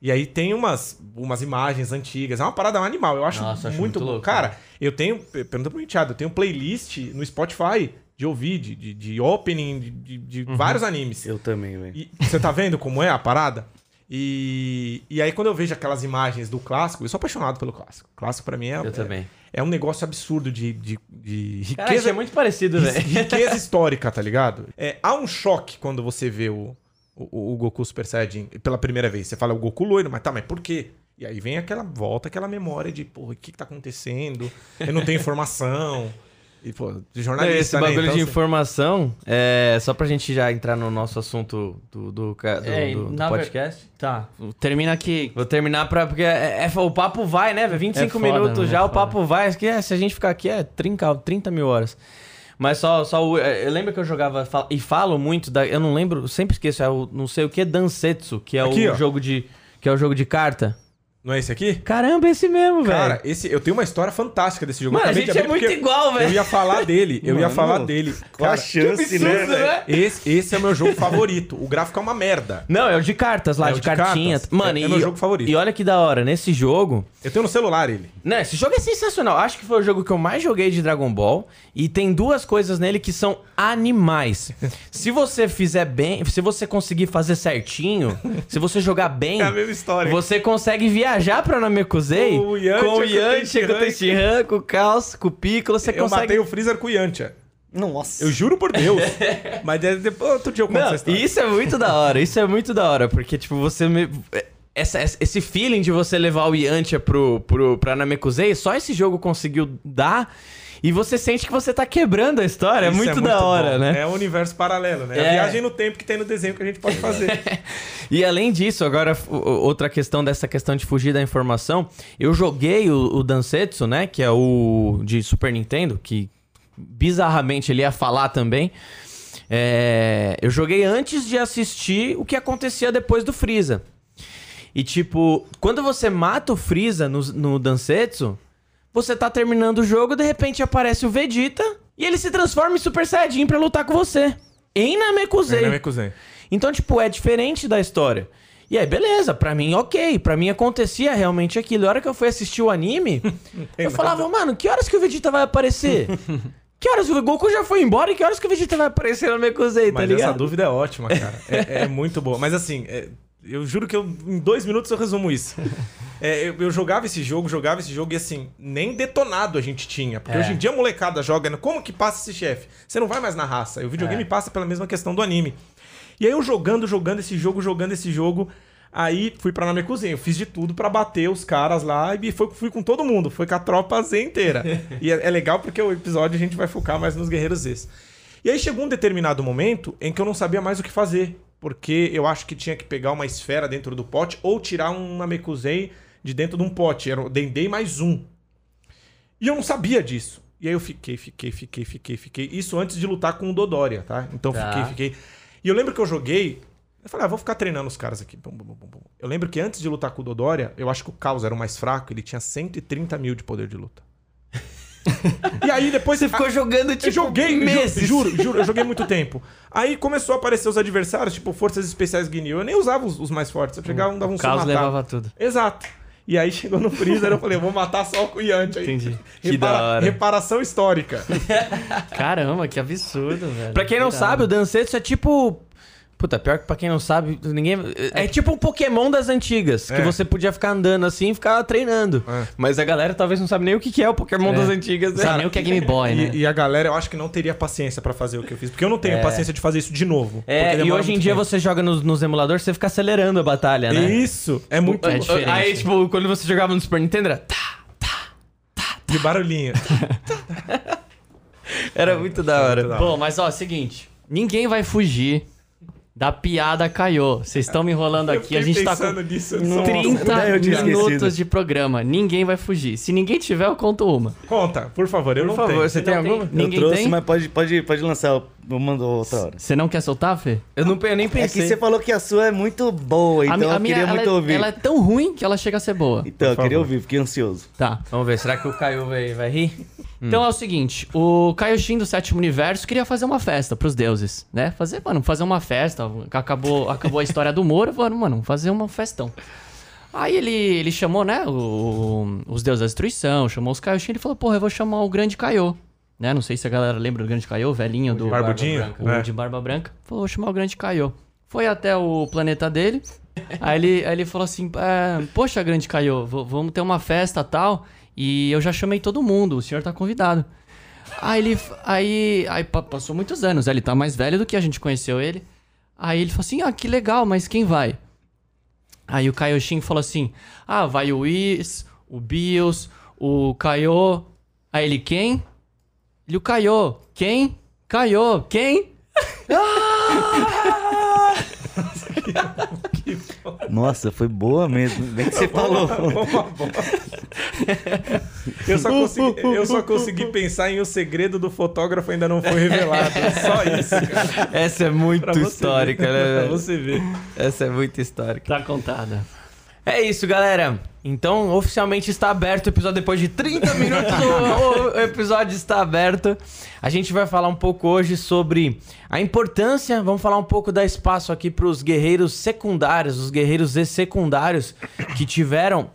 E aí tem umas, umas imagens antigas. É uma parada animal. Eu acho, Nossa, acho muito, muito louco, Cara, eu tenho. Pergunta pro Thiago, eu tenho playlist no Spotify de ouvir, de, de, de opening, de, de- de vários animes. Eu também, velho. Você tá vendo como é a parada? E, e aí, quando eu vejo aquelas imagens do clássico, eu sou apaixonado pelo clássico. O clássico, pra mim, é, Eu é, também. é um negócio absurdo de, de, de riqueza, é muito parecido, velho. riqueza histórica, tá ligado? É, há um choque quando você vê o, o, o Goku Super Saiyajin pela primeira vez. Você fala o Goku loiro, mas tá, mas por quê? E aí vem aquela volta, aquela memória de, porra, o que, que tá acontecendo? Eu não tenho informação. E, pô, de jornalista, Esse né? bagulho Então, de informação, é, só pra gente já entrar no nosso assunto do, do, do- É, do- do na ver- podcast. Tá, termina aqui. Vou terminar pra. Porque é, é- o papo vai, né? velho? 25 É foda, minutos né? já, É o foda. papo vai. Que, é, se a gente ficar aqui é 30, 30 mil horas. Mas só, só o- é, eu lembro que eu jogava e falo muito da. Eu não lembro, eu sempre esqueço, é o não sei o que, Dansetsu, que é Aqui, o ó. jogo de. Que é o jogo de carta. Não é esse aqui? Caramba, esse mesmo, Cara, velho. esse, eu tenho uma história fantástica desse jogo. Mano, a gente é muito igual, velho. Eu ia falar dele, eu ia Mano, falar dele. Qual a Cara, chance, né, absurdo, velho? né? esse, esse é o meu jogo favorito. O gráfico é uma merda. Não, é o de cartas lá, É o de, de cartinha. cartas. Mano, É- é e, meu jogo favorito. E olha que da hora, nesse jogo. Eu tenho no celular ele. Não, esse jogo é sensacional. Acho que foi o jogo que eu mais joguei de Dragon Ball. E tem duas coisas nele que são animais. se você fizer bem, se você conseguir fazer certinho, se você jogar bem, É a mesma história. você consegue viajar pra Namekusei Com o Yantia, com o com o Yantia, com o Tenshinhan. Tenshinhan, com o Caos, com o Piccolo. Você eu consegue... matei o Freezer com o Yantia. Nossa. Eu juro por Deus. Mas é- depois, outro dia eu conto Não, essa história. isso é muito da hora, isso é muito da hora, porque, tipo, você me... Essa, esse feeling de você levar o Yantia pro, pro, pra Namekusei, só esse jogo conseguiu dar, e você sente que você tá quebrando a história, é Isso muito, da hora, bom. né? É um universo paralelo, né? É. A viagem no tempo que tem no desenho que a gente pode fazer. E além disso, agora, outra questão dessa questão de fugir da informação, eu joguei o, o Dansetsu, né, que é o de Super Nintendo, que bizarramente ele ia falar também, É, eu joguei antes de assistir o que acontecia depois do Freeza. E tipo, quando você mata o Freeza no, no Dansetsu, você tá terminando o jogo, de repente aparece o Vegeta e ele se transforma em Super Saiyajin pra lutar com você. Em Namekusei. É, Namekusei. Então, tipo, é diferente da história. E aí, beleza, pra mim, ok. Pra mim acontecia realmente aquilo. A hora que eu fui assistir o anime, eu falava, mano, que horas que o Vegeta vai aparecer? que horas o Goku já foi embora e que horas que o Vegeta vai aparecer no Mekusei, tá Mas ligado? essa dúvida é ótima, cara. É, é muito boa. Mas assim, é, eu juro que eu, em dois minutos eu resumo isso. É, eu, eu jogava esse jogo, jogava esse jogo e assim, nem detonado a gente tinha. Porque É. hoje em dia a molecada joga. né? Como que passa esse chefe? Você não vai mais na raça. E o videogame É. passa pela mesma questão do anime. E aí eu jogando, jogando esse jogo, jogando esse jogo. Aí fui pra Namekusei, eu fiz de tudo pra bater os caras lá e foi, fui com todo mundo, foi com a tropa Z inteira. e é, é legal porque o episódio a gente vai focar mais nos guerreiros Zs. E aí chegou um determinado momento em que eu não sabia mais o que fazer, porque eu acho que tinha que pegar uma esfera dentro do pote ou tirar um Namekusei de dentro de um pote, era o Dendei mais um. E eu não sabia disso. E aí eu fiquei, fiquei, fiquei, fiquei, fiquei. Isso antes de lutar com o Dodoria, tá? Então Tá. fiquei, fiquei. E eu lembro que eu joguei. Eu falei, ah, vou ficar treinando os caras aqui. Eu lembro que antes de lutar com o Dodoria, eu acho que o Caos era o mais fraco, ele tinha 130 mil de poder de luta. E aí depois. Você ficou jogando, Eu tipo, joguei, meses. juro, juro, juro, eu joguei muito tempo. Aí começou a aparecer os adversários, tipo Forças Especiais Guinil. Eu nem usava os, os mais fortes. Eu chegava, um dava um O caos soco, matava. levava tudo. Exato. E aí chegou no Freezer, eu falei, eu vou matar só o Yantia aí. Entendi. Que da hora. Reparação histórica. Caramba, que absurdo, velho. Pra quem não sabe, o Dansetsu é tipo. Puta, pior que pra quem não sabe, ninguém. É tipo um Pokémon das antigas, que É. você podia ficar andando assim e ficar treinando. É. Mas a galera talvez não sabe nem o que é o Pokémon É. das antigas, né? sabe nem o que é Game Boy, né? E, e a galera, eu acho que não teria paciência pra fazer o que eu fiz. Porque eu não tenho paciência de fazer isso de novo. É, e hoje em dia tempo. você joga nos, nos emuladores, você fica acelerando a batalha, né? Isso, é muito é diferente. Aí, tipo, quando você jogava no Super Nintendo, era, tá, de barulhinho. era muito da hora. muito da Bom, mas ó, seguinte. Ninguém vai fugir da piada Caiô. Vocês estão me enrolando Eu aqui. A gente tá com pensando nisso, eu sou- 30 Nossa, eu tinha minutos de programa. Ninguém vai fugir. Se ninguém tiver, eu conto uma. Conta, por favor, eu Por não favor, tenho. você tem não tem? alguma? Ninguém eu trouxe, tem? mas pode, pode, pode lançar. Eu eu mando outra hora. Você não quer soltar, Fê? Eu, não, eu nem É pensei. que você falou que a sua é muito boa, então mi- eu queria ela, muito é- ouvir. ela é tão ruim que ela chega a ser boa. Então, eu queria ouvir, fiquei ansioso. Tá. Vamos ver, será que o Caio vai, vai rir? Então é o seguinte, o Kaioshin do Sétimo Universo queria fazer uma festa pros deuses, né? Fazer, mano, fazer uma festa. Acabou, acabou a história do Moro, mano, mano, fazer uma festão. Aí ele, ele chamou, né, o- os deuses da destruição, chamou os Kaioshin, ele falou, porra, eu vou chamar o Grande Kaiô. Né? Não sei se a galera lembra do Grande Kaiô, o velhinho do... Barbudinho? Barba O É. de barba branca. Falou, vou chamar o grande Kaiô. Foi até o planeta dele. aí, ele, aí ele falou assim: é, Poxa, grande Kaiô, v- vamos ter uma festa tal. E eu já chamei todo mundo, o senhor tá convidado. Aí ele. Aí, aí pa- passou muitos anos, ele tá mais velho do que a gente conheceu ele. Aí ele falou assim: Ah, que legal, mas quem vai? Aí o Kaioshin falou assim: Ah, vai o Whis, o Bills, o Kaiô. Aí ele, quem? O Kaiô. Quem? Kaiô. Quem? Nossa, foi boa mesmo. Bem que você falou. Eu só, consegui, eu só consegui pensar em o segredo do fotógrafo ainda não foi revelado. Só isso, cara. Essa é muito histórica, ver. né? Pra você ver. Essa é muito histórica. Tá contada. É isso, galera. Então, oficialmente está aberto o episódio depois de 30 minutos. o, o episódio está aberto. A gente vai falar um pouco hoje sobre a importância. Vamos falar um pouco dar espaço aqui para os guerreiros secundários, os guerreiros e secundários que tiveram.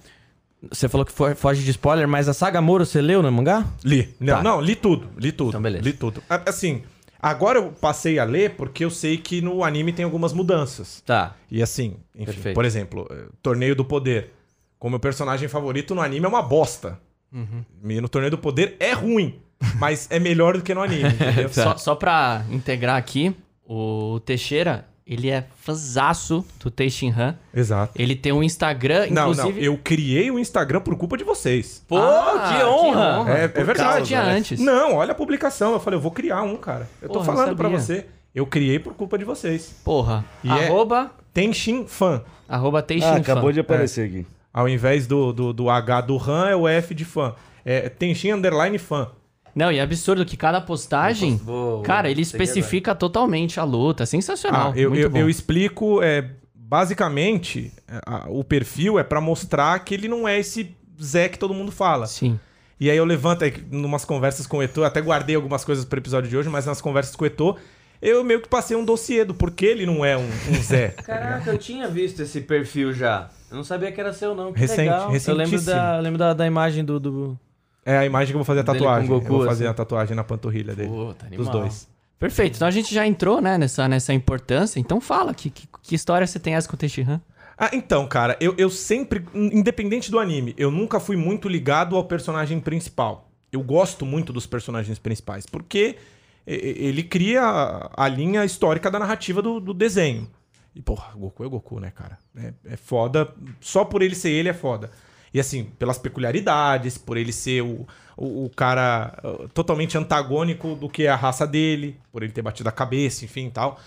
Você falou que fo- foge de spoiler, mas a saga Moro você leu no mangá? Li. Não, Tá. não, li tudo. Li tudo. Então, beleza. Li tudo. Assim, agora eu passei a ler porque eu sei que no anime tem algumas mudanças. Tá. E assim, enfim, Perfeito. por exemplo, eh, Torneio do Poder. Como meu personagem favorito no anime é uma bosta. Uhum. E no Torneio do Poder é ruim, mas é melhor do que no anime, entendeu? Só, só pra integrar aqui, o Teixeira, ele é fãzaço do Teixinhan. Exato. Ele tem um Instagram, Não, inclusive... não, eu criei o Instagram por culpa de vocês. Pô, Ah, que honra! É, é Por verdade. causa tinha né? antes. Não, olha a publicação. Eu falei, eu vou criar um, cara. Eu tô Porra, falando não pra sabia. você. Eu criei por culpa de vocês. Porra. E é- arroba, Tenshin Fan. arroba Teixinhan. Ah, acabou de aparecer aqui. Ao invés do, do, do H do RAM, é o F de fã. É Tenshin Underline Fan. Não, e é absurdo que cada postagem, Vou- vou cara, ele especifica totalmente a luta. Sensacional. Ah, eu, muito eu, bom. eu explico, é, basicamente, é, a- o perfil é pra mostrar que ele não é esse Zé que todo mundo fala. Sim. E aí eu levanto aí, numas conversas com o Etor, até guardei algumas coisas pro episódio de hoje, mas nas conversas com o Etor, eu meio que passei um dossiê do porquê ele não é um, um Zé. Caraca, eu tinha visto esse perfil já. Eu não sabia que era seu, não. Que Recente, legal. Eu lembro, da, eu lembro da, da imagem do. do... É a imagem que eu vou fazer a Dele tatuagem. com Goku, eu vou fazer assim. a tatuagem na panturrilha dele. Puta, dos animal. dois. Perfeito. Então a gente já entrou, né, nessa, nessa importância. Então fala, que, que, que história você tem essa com o Teixinhan? Ah, então, cara, eu, eu sempre, independente do anime, eu nunca fui muito ligado ao personagem principal. Eu gosto muito dos personagens principais, porque ele cria a, a linha histórica da narrativa do, do desenho. E, porra, Goku é Goku, né, cara? É, é foda. Só por ele ser ele é foda. E assim, pelas peculiaridades, por ele ser o, o, o cara uh, totalmente antagônico do que é a raça dele, por ele ter batido a cabeça, enfim tal.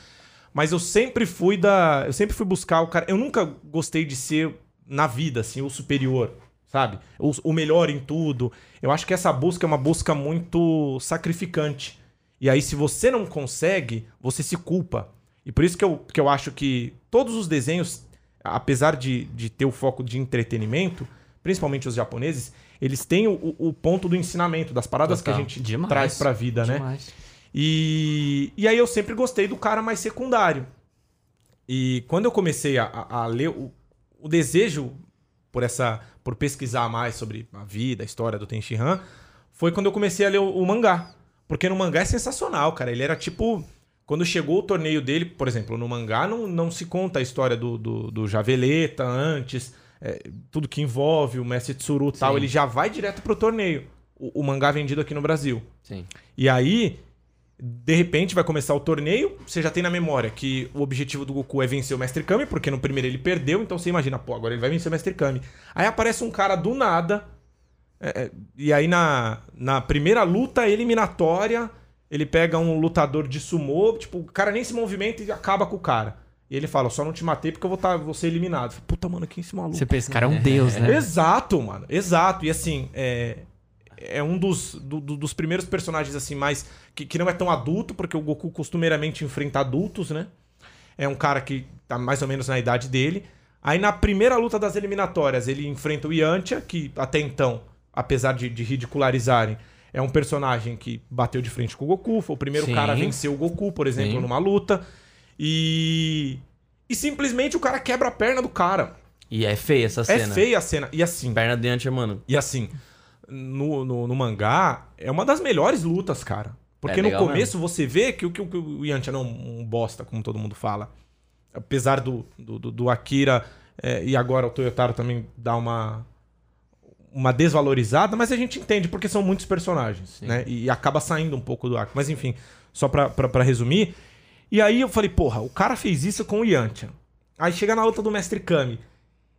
Mas eu sempre fui da. Eu sempre fui buscar o cara. Eu nunca gostei de ser, na vida, assim, o superior, sabe? O, o melhor em tudo. Eu acho que essa busca é uma busca muito sacrificante. E aí, se você não consegue, você se culpa. E por isso que eu, que eu acho que todos os desenhos, apesar de, de ter o foco de entretenimento, principalmente os japoneses, eles têm o, o- ponto do ensinamento, das paradas Total. que a gente Demais. traz pra vida, né? Demais. E, e aí eu sempre gostei do cara mais secundário. E quando eu comecei a, a- a ler o, o desejo por essa por pesquisar mais sobre a vida, a história do Tenshinhan, foi quando eu comecei a ler o, o mangá. Porque no mangá é sensacional, cara. Ele era tipo. Quando chegou o torneio dele, por exemplo, no mangá não, não se conta a história do, do, do Javeleta antes, é, tudo que envolve o Mestre Tsuru e tal. Ele já vai direto pro torneio. O, o mangá vendido aqui no Brasil. Sim. E aí, de repente, vai começar o torneio. Você já tem na memória que o objetivo do Goku é vencer o Mestre Kami, porque no primeiro ele perdeu. Então você imagina, pô, agora ele vai vencer o Mestre Kami. Aí aparece um cara do nada. é, é, e aí na, na primeira luta eliminatória, ele pega um lutador de sumô. Tipo, o cara nem se movimenta e acaba com o cara. E ele fala, só não te matei porque eu vou, tá, vou ser eliminado. Falei, Puta, mano, quem é esse maluco? Você pensa, esse cara é um deus, né? Exato, mano. Exato. E assim, é, é um dos, do- do- dos primeiros personagens, assim, mais. Que, que não é tão adulto, porque o Goku costumeiramente enfrenta adultos, né? É um cara que tá mais ou menos na idade dele. Aí na primeira luta das eliminatórias, ele enfrenta o Yantia, que até então, apesar de, de ridicularizarem, é um personagem que bateu de frente com o Goku. Foi o primeiro Sim. cara a vencer o Goku, por exemplo, Sim. numa luta. E. E simplesmente o cara quebra a perna do cara. E é feia essa É cena. feia a cena. E assim, Perna de antes, mano. e assim, no, no, no mangá, é uma das melhores lutas, cara. Porque É no começo você vê que, o- que, o- que o Yantia não é um bosta, como todo mundo fala. Apesar do, do, do- do Akira é, e agora o Toyotaro também dá uma, uma desvalorizada, mas a gente entende porque são muitos personagens, né? E acaba saindo um pouco do arco. Mas enfim, só pra, pra, pra resumir. E aí eu falei, porra, o cara fez isso com o Yantia. Aí chega na luta do Mestre Kami.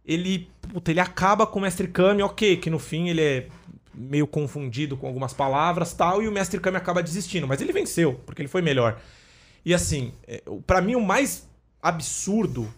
Ele, puta, ele acaba com o Mestre Kami, ok, que no fim ele é meio confundido com algumas palavras tal, e o Mestre Kami acaba desistindo. Mas ele venceu, porque ele foi melhor. E assim, é, pra mim o mais absurdo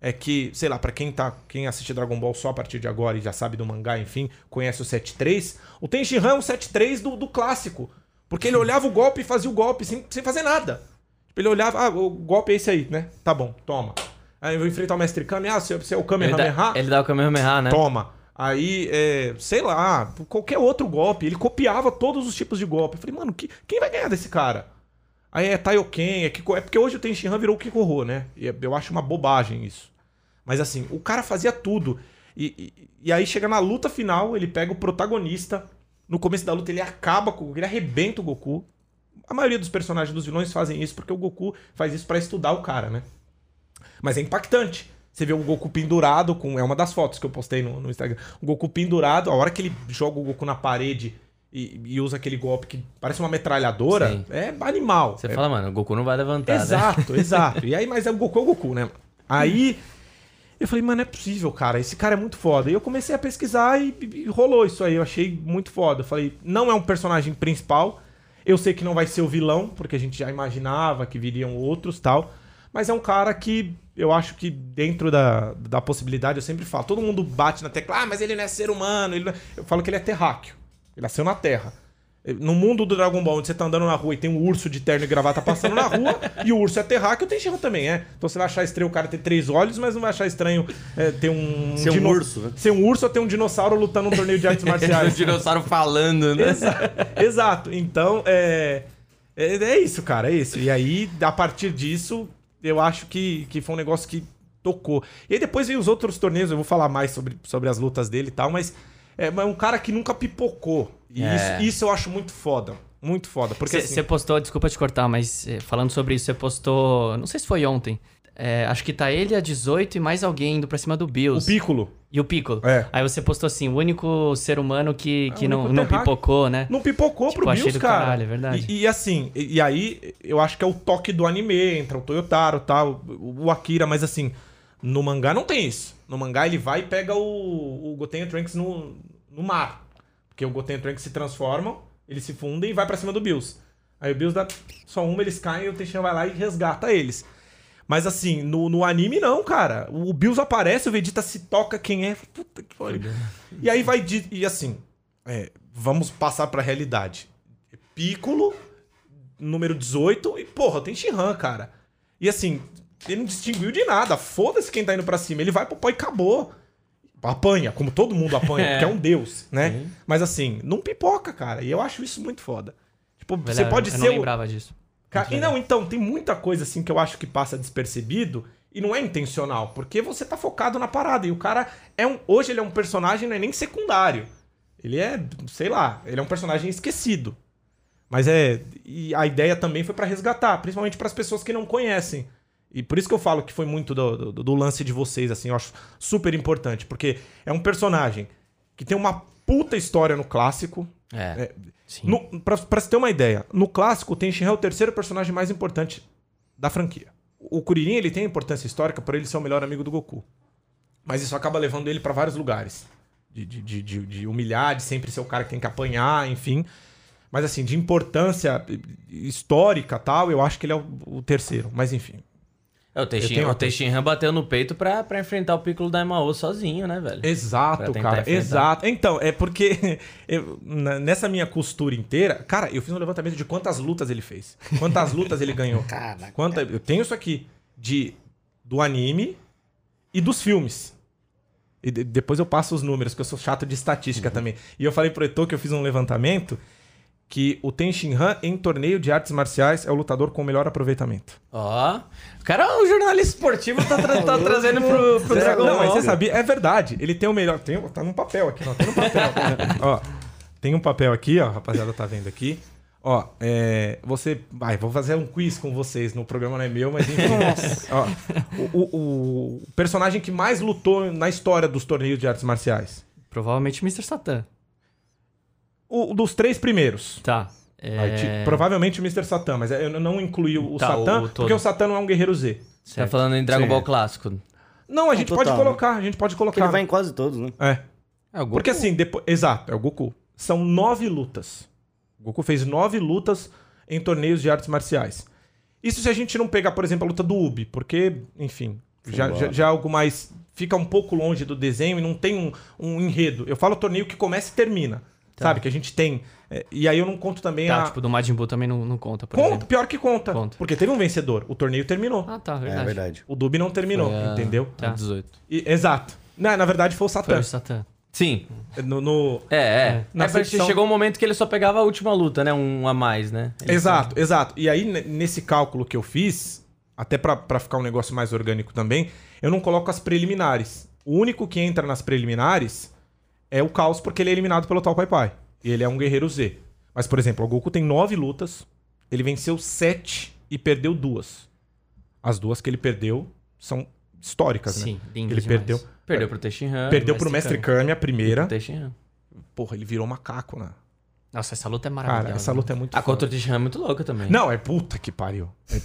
é que, sei lá, pra quem tá, quem assiste Dragon Ball só a partir de agora e já sabe do mangá, enfim, conhece o 7-3, o Tenshinhan é um 7-3 do, do clássico. Porque ele olhava o golpe e fazia o golpe sem, sem fazer nada. Tipo, ele olhava, ah, o golpe é esse aí, né? Tá bom, toma. Aí eu vou enfrentar o Mestre Kami, ah, você é o Ele Kamehameha? dá, ele dá o Kamehameha, né? Toma. Aí, é, sei lá, qualquer outro golpe. Ele copiava todos os tipos de golpe. Eu falei, mano, que, quem vai ganhar desse cara? Aí é Taioken, é Kiko... É porque hoje o Tenshinhan virou o Kikoho, né? E é- eu acho uma bobagem isso. Mas assim, o cara fazia tudo. E, e, e aí chega na luta final, ele pega o protagonista. No começo da luta ele acaba com... Ele arrebenta o Goku. A maioria dos personagens dos vilões fazem isso porque o Goku faz isso pra estudar o cara, né? Mas é impactante. Você vê o Goku pendurado com. É uma das fotos que eu postei no, no Instagram. O Goku pendurado, a hora que ele joga o Goku na parede e, e usa aquele golpe que parece uma metralhadora, Sim. é animal. Você É- fala, mano, o Goku não vai levantar, né? Exato, exato. E aí, mas é o Goku é o Goku, né? Aí eu falei, mano, não é possível, cara. Esse cara é muito foda. E eu comecei a pesquisar e, e rolou isso aí. Eu achei muito foda. Eu falei, não é um personagem principal. Eu sei que não vai ser o vilão, porque a gente já imaginava que viriam outros tal. Mas é um cara que eu acho que dentro da, da possibilidade, eu sempre falo, todo mundo bate na tecla, ah, mas ele não é ser humano. não é-" Eu falo que ele é terráqueo. Ele nasceu na Terra. No mundo do Dragon Ball, onde você tá andando na rua e tem um urso de terno e gravata passando na rua, e o urso é terráqueo, tem Shenron também, é. Então você vai achar estranho o cara ter três olhos, mas não vai achar estranho é, ter um. Ser um urso, né? Ser um urso ou ter um dinossauro lutando num torneio de artes marciais. dinossauro falando, né? Exa- Exato. Então, é, é. É isso, cara, é isso. E aí, a partir disso, eu acho que, que foi um negócio que tocou. E aí depois veio os outros torneios, eu vou falar mais sobre, sobre as lutas dele e tal, mas é mas é um cara que nunca pipocou. E É. isso, isso eu acho muito foda. Muito foda. Porque Você assim, postou, desculpa te cortar, mas eh, falando sobre isso, você postou. Não sei se foi ontem. é, acho que tá ele a 18 e mais alguém indo pra cima do o Bills. Piccolo E o Piccolo. É. Aí você postou assim, o único ser humano que, que o não, não pipocou, né? não pipocou Tipo, pro Bills, do cara. caralho, é verdade. E, e assim, e, e aí eu acho que é o toque do anime, entra o Toyotaro tal, o, o Akira, mas assim, no mangá não tem isso. No mangá ele vai e pega o, o Goten o Trunks no, no mar. Porque o Goten e o Trunks se transformam, eles se fundem e vai pra cima do Bills. Aí o Bills dá só uma, eles caem e o Tenshinhan vai lá e resgata eles. Mas assim, no, no anime não, cara. O Bills aparece, o Vegeta se toca quem é. Puta que pariu. E aí vai de. E assim, é, vamos passar pra realidade. Piccolo, número 18, e porra, tem Shihan, cara. E assim, ele não distinguiu de nada. Foda-se quem tá indo pra cima. Ele vai pro pó e acabou. Apanha, como todo mundo apanha, É. porque é um deus, né? Mas assim, não pipoca, cara. E eu acho isso muito foda. Tipo, você pode eu ser. não o- lembrava disso. Cara, e não, então, tem muita coisa assim que eu acho que passa despercebido e não é intencional, porque você tá focado na parada e o cara é um, hoje ele é um personagem não é nem secundário. Ele é, sei lá, ele é um personagem esquecido. Mas é, e a ideia também foi pra resgatar, principalmente pras pessoas que não conhecem. E por isso que eu falo que foi muito do, do- do lance de vocês, assim, eu acho super importante, porque é um personagem que tem uma puta história no clássico, É. é, no, pra, pra você ter uma ideia, no clássico, o Tenshinhan é o terceiro personagem mais importante da franquia. O Kuririn, ele tem importância histórica por ele ser o melhor amigo do Goku. Mas isso acaba levando ele pra vários lugares. De, de, de, de- de humilhar, de sempre ser o cara que tem que apanhar, enfim. Mas assim, de importância histórica tal, eu acho que ele é o, o terceiro. Mas enfim. É, o Eu tenho Teixeira, o Teixeira bateu no peito pra, pra enfrentar o Piccolo da Emao sozinho, né, velho? Exato, cara. enfrentar. Exato. Então, é porque eu- nessa minha costura inteira, cara, eu fiz um levantamento de quantas lutas ele fez. Quantas lutas ele ganhou. Caraca. Quanta, eu tenho isso aqui de do anime e dos filmes. E de- depois eu passo os números, porque eu sou chato de estatística também. E eu falei pro Eto que eu fiz um levantamento que o Ten Shin Han, em torneio de artes marciais, é o lutador com o melhor aproveitamento. Ó. O cara é um jornalista esportivo, tá, tra- tá trazendo pro, pro Dragon Não, mas Ball. você sabia? É verdade. Ele tem o melhor. Tem, tá num papel aqui, ó. Tem no papel. ó, tem um papel aqui, ó. Rapaziada, tá vendo aqui. Ó, é, você. Vai, vou fazer um quiz com vocês. No programa não é meu, mas enfim. ó, o, o- o personagem que mais lutou na história dos torneios de artes marciais. Provavelmente Mr. Satan. O, dos três primeiros. Tá. Aí, É... ti- provavelmente o Mr. Satan, mas eu não incluí o Tá, o- Satan, o todo. porque o Satan não é um guerreiro Z. Você tá falando em Dragon Sim. Ball clássico. Não, a gente total, pode né? colocar, a gente pode Porque colocar. ele vai em quase todos, né? É. É o Goku. Porque assim, depois. Exato, é o Goku. são nove lutas. O Goku fez nove lutas em torneios de artes marciais. Isso se a gente não pegar, por exemplo, a luta do Ubi, porque, enfim, já, já, já é algo mais. Fica um pouco longe do desenho e não tem um, um enredo. Eu falo torneio que começa e termina. Sabe? Que a gente tem. é, e aí eu não conto também Tá, a. tipo, do Majin Buu também não, não conta, por Conta, exemplo. pior que conta. Conta. Porque teve um vencedor. O torneio terminou. Ah, tá, É verdade. verdade. O Dub não terminou, Foi a- entendeu? Tá. a 18. E- exato. Na, na verdade foi o Foi Satã. o Satã. Sim. No, no- É, é. Na É, porque secção- chegou um momento que ele só pegava a última luta, né? Um a mais, né? Ele Exato, exato. E aí, ne- nesse cálculo que eu fiz, até pra, pra ficar um negócio mais orgânico também, eu não coloco as preliminares. O único que entra nas preliminares é o Caos, porque ele é eliminado pelo tal Pai Pai. E ele é um guerreiro Z. Mas, por exemplo, o Goku tem nove lutas, ele venceu sete e perdeu duas. As duas que ele perdeu são históricas, né? Sim, lindas Ele demais. perdeu. Perdeu pro Tenshinhan. Perdeu Mestre pro Mestre Kami. Kami a primeira. Tenshinhan. Porra, ele virou macaco, né? Nossa, essa luta é maravilhosa. Cara, essa luta é muito A contra foda. o Tenshinhan é muito louca também. Não, é puta que pariu. É,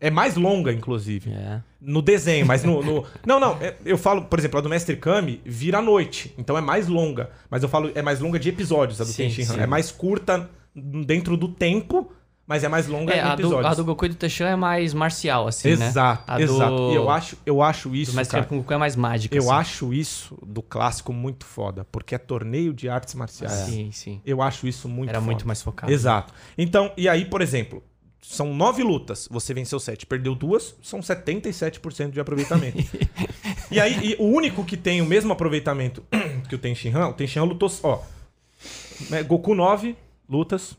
é mais longa, inclusive. É. No desenho, mas no. no- Não, não. é- eu falo, por exemplo, a do Mestre Kami vira à noite. Então é mais longa. Mas eu falo, é mais longa de episódios, a do Sim, sim. É mais curta dentro do tempo, mas é mais longa É, em a do, episódios. a do Goku e do Tenshan é mais marcial, assim, né? exato, exato. do- E eu acho, eu acho isso. Mestre cara, Goku é mais mágico, eu assim. acho isso do clássico muito foda. Porque é torneio de artes marciais. Sim, sim. Eu acho isso muito Era foda. muito mais focado. Exato. Então, e aí, por exemplo, são nove lutas, você venceu sete, perdeu duas, são 77% de aproveitamento. e aí, e o único que tem o mesmo aproveitamento que o Tenshinhan, o Tenshinhan lutou, ó, né, Goku 9 lutas,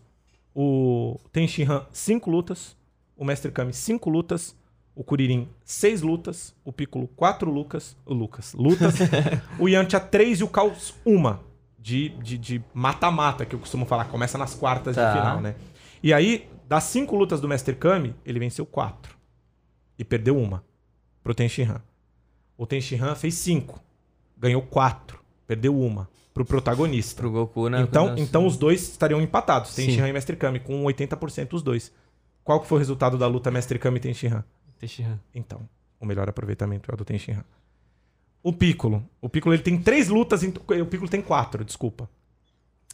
o Tenshinhan 5 lutas, o Mestre Kami 5 lutas, o Kuririn 6 lutas, o Piccolo 4 lucas, o Lucas, lutas, o Yantia 3 e o Caos 1 de de- de mata-mata, que eu costumo falar, começa nas quartas Tá. de final, né? E aí, das 5 lutas do Mestre Kami, ele venceu 4 e perdeu uma pro Tenshinhan. O Tenshinhan fez 5, ganhou 4, perdeu uma pro protagonista. Pro Goku, né? Então, Quando- então os dois estariam empatados. Tenshinhan e Mestre Kami, com 80% os dois. Qual que foi o resultado da luta Mestre Kami e Tenshinhan? Tenshinhan. Então, o melhor aproveitamento é o do Tenshinhan. O Piccolo. O Piccolo ele tem três lutas, em... o Piccolo tem quatro, desculpa.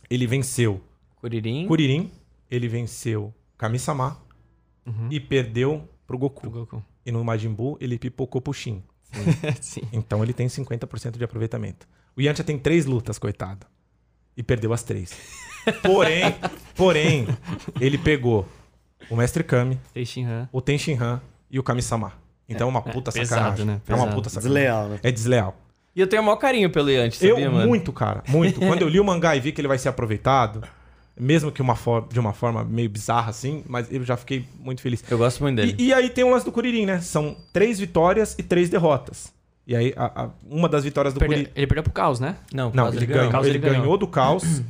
Ele venceu Kuririn. Kuririn, ele venceu Kami-sama Uhum. e perdeu pro Goku. Pro Goku. E no Majin Buu ele pipocou pro Shin. sim. Então ele tem 50% de aproveitamento. O Yantia tem três lutas, coitado. E perdeu as três. Porém, porém, ele pegou o Mestre Kami, Tenshinhan. o Tenshinhan e o Kami-sama. Então é uma puta pesado, sacanagem. né? É uma Pesado. puta sacanagem. Desleal, né? É desleal. E eu tenho o maior carinho pelo Yanti, Eu, sabia, mano? muito, cara, muito. Quando eu li o mangá e vi que ele vai ser aproveitado, mesmo que uma for- de uma forma meio bizarra assim, mas eu já fiquei muito feliz. Eu gosto muito dele. E, e aí tem o lance do Kuririn, né? São três vitórias e três derrotas. E aí, a- a- uma das vitórias do Kuririn. Ele perdeu pro Caos, né? Não, Não, ele do ganhou. Caos Ele ele ganhou. ganhou do caos.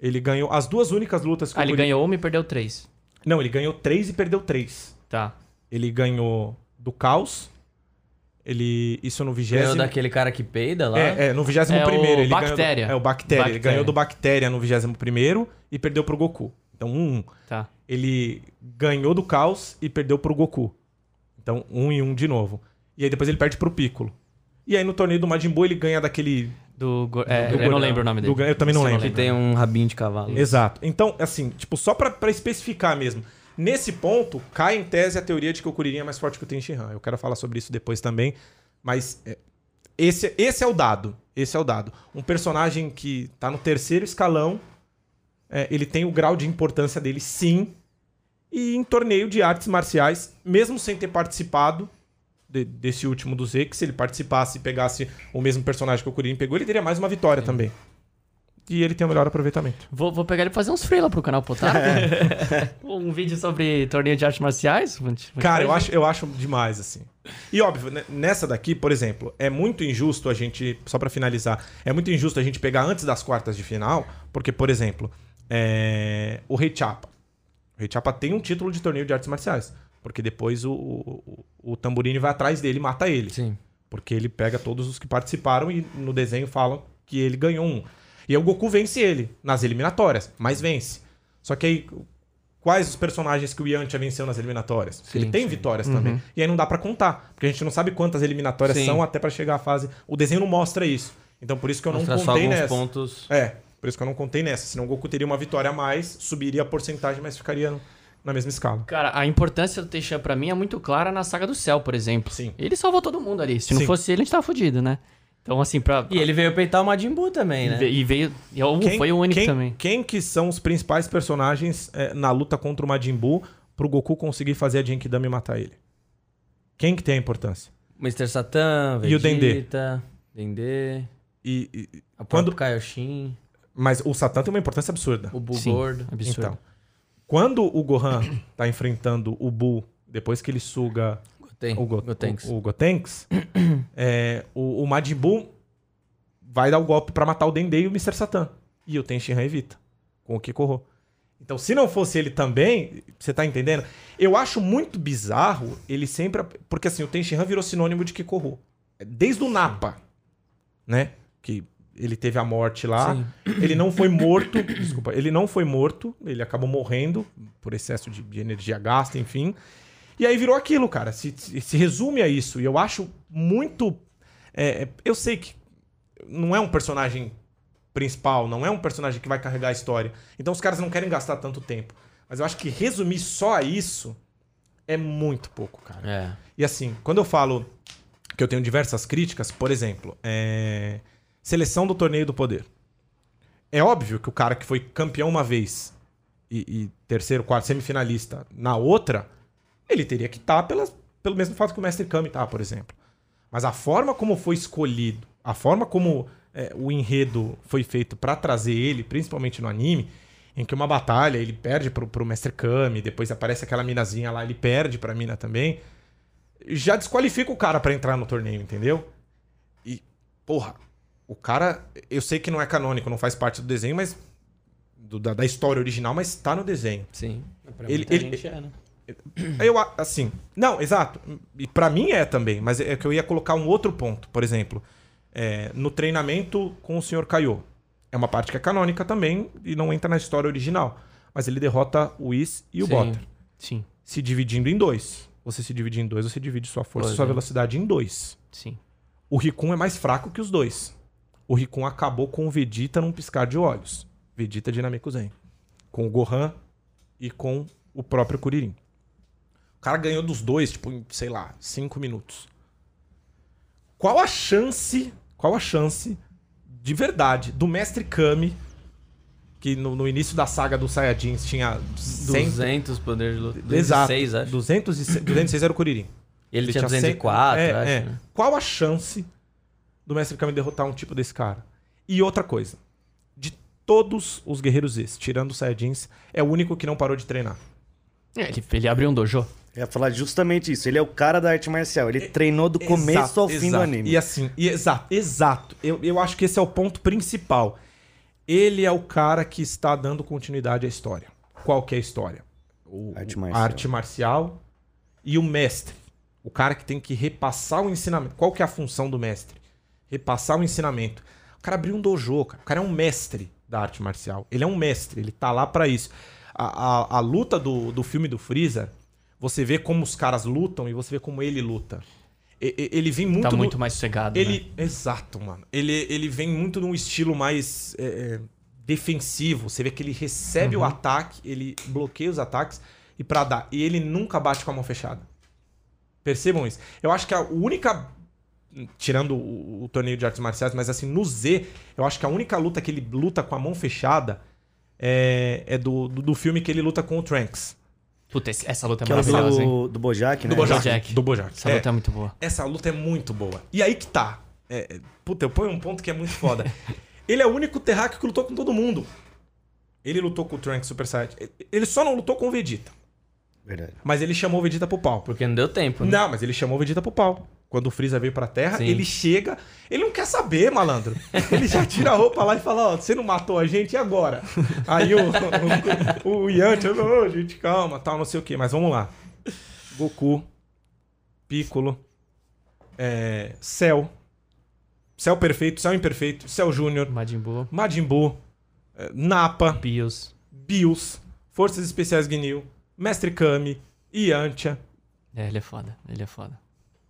ele ganhou as duas únicas lutas que Ah, o ele Kuririn- ganhou uma e perdeu três. Não, ele ganhou três e perdeu três. Tá. Ele ganhou do caos. Ele. Isso no Ganhou vigésimo. daquele cara que peida lá. É, é, no 21 É o primeiro. Ele Bactéria. Ganhou do, é, o Bactéria. Ele ganhou do Bactéria no 21 primeiro e perdeu pro Goku. Então, um, um. Tá. Ele ganhou do Caos e perdeu pro Goku. Então, um e um de novo. E aí depois ele perde pro Piccolo. E aí no torneio do Majin Buu ele ganha daquele... Do, go- é, do eu não Gordão. lembro o nome Do dele. gan- eu também não Esse lembro. Que tem um rabinho de cavalo. Exato. Então, assim, tipo, só pra, pra especificar mesmo. Nesse ponto, cai em tese a teoria de que o Kuririn é mais forte que o Tenshinhan. Eu quero falar sobre isso depois também. Mas é, esse, esse é o dado. Esse é o dado. Um personagem que tá no terceiro escalão, é, ele tem o grau de importância dele, sim. E em torneio de artes marciais, mesmo sem ter participado de- desse último do Z, que se ele participasse e pegasse o mesmo personagem que o Kuririn pegou, ele teria mais uma vitória também. E ele tem o melhor aproveitamento. Vou, vou pegar ele e fazer uns freela pro canal Potara. um vídeo sobre torneio de artes marciais. Te Cara, eu acho, eu acho demais, assim. E óbvio, né, nessa daqui, por exemplo, é muito injusto a gente, só pra finalizar, é muito injusto a gente pegar antes das quartas de final, porque, por exemplo, é, o Rei Chapa. O Rei Chapa tem um título de torneio de artes marciais, porque depois o, o, o Tamburini vai atrás dele e mata ele. Sim. Porque ele pega todos os que participaram e no desenho falam que ele ganhou um. E aí o Goku vence ele nas eliminatórias, mas vence. Só que aí, quais os personagens que o Yantia venceu nas eliminatórias? Sim, ele tem sim. vitórias também. E aí não dá pra contar, porque a gente não sabe quantas eliminatórias Sim. são até pra chegar à fase. O desenho não mostra isso. Então por isso que eu Mostrar não contei alguns nessa. pontos. É, Por isso que eu não contei nessa. Senão o Goku teria uma vitória a mais, subiria a porcentagem, mas ficaria na mesma escala. Cara, a importância do Teixeira pra mim é muito clara na saga do céu, por exemplo. Sim. Ele salvou todo mundo ali. Se não Sim. fosse ele, a gente tava fudido, né? Então, assim, pra. E ele veio peitar o Majin Buu também, né? E veio. e eu- foi o único quem, também. Quem que são os principais personagens é, na luta contra o Majin Buu pro Goku conseguir fazer a Genkidama e matar ele? Quem que tem a importância? Mr. Satan, E o Dendê? Vegeta, Dendê, E, e- a quando, quando Kaioshin, mas o Satan tem uma importância absurda. o Buu Sim, gordo. absurdo. Então, quando o Gohan tá enfrentando o Buu, depois que ele suga Goten, o, Go- Gotenks. o, o Gotenks, é, o, o Majin Buu vai dar o golpe pra matar o Dendê e o Mr. Satan. E o Tenshinhan evita, com o Kikoho. Então, se não fosse ele também, você tá entendendo? Eu acho muito bizarro ele sempre... Porque assim, o Tenshinhan virou sinônimo de Kikoho. Desde o Napa, né? Que ele teve a morte lá. Sim. Ele não foi morto, desculpa, ele não foi morto, ele acabou morrendo por excesso de, de energia gasta, enfim. E aí virou aquilo, cara. Se, se- resume a isso. E eu acho muito. é, é, eu sei que não é um personagem principal, não é um personagem que vai carregar a história. Então os caras não querem gastar tanto tempo. Mas eu acho que resumir só a isso é muito pouco, cara. É. E assim, quando eu falo que eu tenho diversas críticas, por exemplo, é, seleção do torneio do poder. É óbvio que o cara que foi campeão uma vez e, e terceiro, quarto, semifinalista na outra, ele teria que estar pelas, pelo mesmo fato que o Mestre Kami tá, por exemplo. Mas a forma como foi escolhido, a forma como é, o enredo foi feito pra trazer ele, principalmente no anime, em que uma batalha ele perde pro, pro Mestre Kami, depois aparece aquela minazinha lá, ele perde pra mina também, já desqualifica o cara pra entrar no torneio, entendeu? E, porra, o cara, eu sei que não é canônico, não faz parte do desenho, mas do- da, da história original, mas tá no desenho. Sim. Pra Ele- muita ele- gente é, né? Eu, assim, não, exato. E pra mim é também, mas é que eu ia colocar um outro ponto. Por exemplo, é, no treinamento com o Sr. Kaiô. É uma parte que é canônica também e não entra na história original. Mas ele derrota o Whis e o Sim. Botter. Sim, Se dividindo em dois. Você se divide em dois, você divide sua força e sua é. velocidade em dois. sim. O Rikun é mais fraco que os dois. O Rikun acabou com o Vegeta num piscar de olhos. Vegeta Dinamico Zen. Com o Gohan e com o próprio Kuririn. O cara ganhou dos dois, tipo, em, sei lá, cinco minutos. Qual a chance, qual a chance, de verdade, do Mestre Kami, que no, no início da saga dos Saiyajins tinha 100, 200 poder de luta. Exato. 206, acho. 206, 206 era o Kuririn. Ele, tinha cem- 204, é, acho. é. né? Qual a chance do Mestre Kami derrotar um tipo desse cara? E outra coisa. De todos os guerreiros Z, tirando os Saiyajins, é o único que não parou de treinar. É, ele, ele abriu um dojo. Eu ia falar justamente isso. Ele é o cara da arte marcial. Ele treinou do começo Exato, ao fim do anime. E assim, e exato, exato. Eu, eu acho que esse é o ponto principal. Ele é o cara que está dando continuidade à história. Qual que é a história? O, Arte marcial. A arte marcial e o mestre. O cara que tem que repassar o ensinamento. Qual que é a função do mestre? Repassar o ensinamento. O cara abriu um dojo, cara. O cara é um mestre da arte marcial. Ele é um mestre, ele tá lá pra isso. A, a, a luta do, do filme do Freezer, você vê como os caras lutam e você vê como ele luta. E- ele vem muito Tá no- muito mais sossegado, né? ele, exato, mano. Ele, ele vem muito num estilo mais é, é, defensivo. Você vê que ele recebe o ataque, ele bloqueia os ataques e para dar. E ele nunca bate com a mão fechada. Percebam isso. Eu acho que a única tirando o, o torneio de artes marciais, mas assim no Z, eu acho que a única luta que ele luta com a mão fechada é, é do, do, do filme que ele luta com o Trunks. Puta, essa luta é Que é maravilhosa, hein? do, do Bojack, né? Do Bojack. Bojack. Do Bojack. Essa É. luta é muito boa. Essa luta é muito boa. E aí que tá. É, é, puta, eu ponho um ponto que é muito foda. ele é o único terráqueo que lutou com todo mundo. Ele lutou com o Trunks Super Saiyajin. Ele só não lutou com o Vegeta. Verdade. Mas ele chamou o Vegeta pro pau. Porque não deu tempo, né? Não, mas ele chamou o Vegeta pro pau. Quando o Freeza veio pra Terra, Sim. ele chega. Ele não quer saber, malandro. Ele já tira a roupa lá e fala: Ó, você não matou a gente e agora? Aí o, o, o Yantia, ô, gente, calma, tal, não sei o que. Mas vamos lá: Goku, Piccolo, é, Cell, Cell Perfeito, Cell Imperfeito, Cell Júnior, Majin Buu, Majin Buu, é, Nappa, Bills. Bills, Forças Especiais Gnil, Mestre Kami, Yantia. É, ele é foda, ele é foda.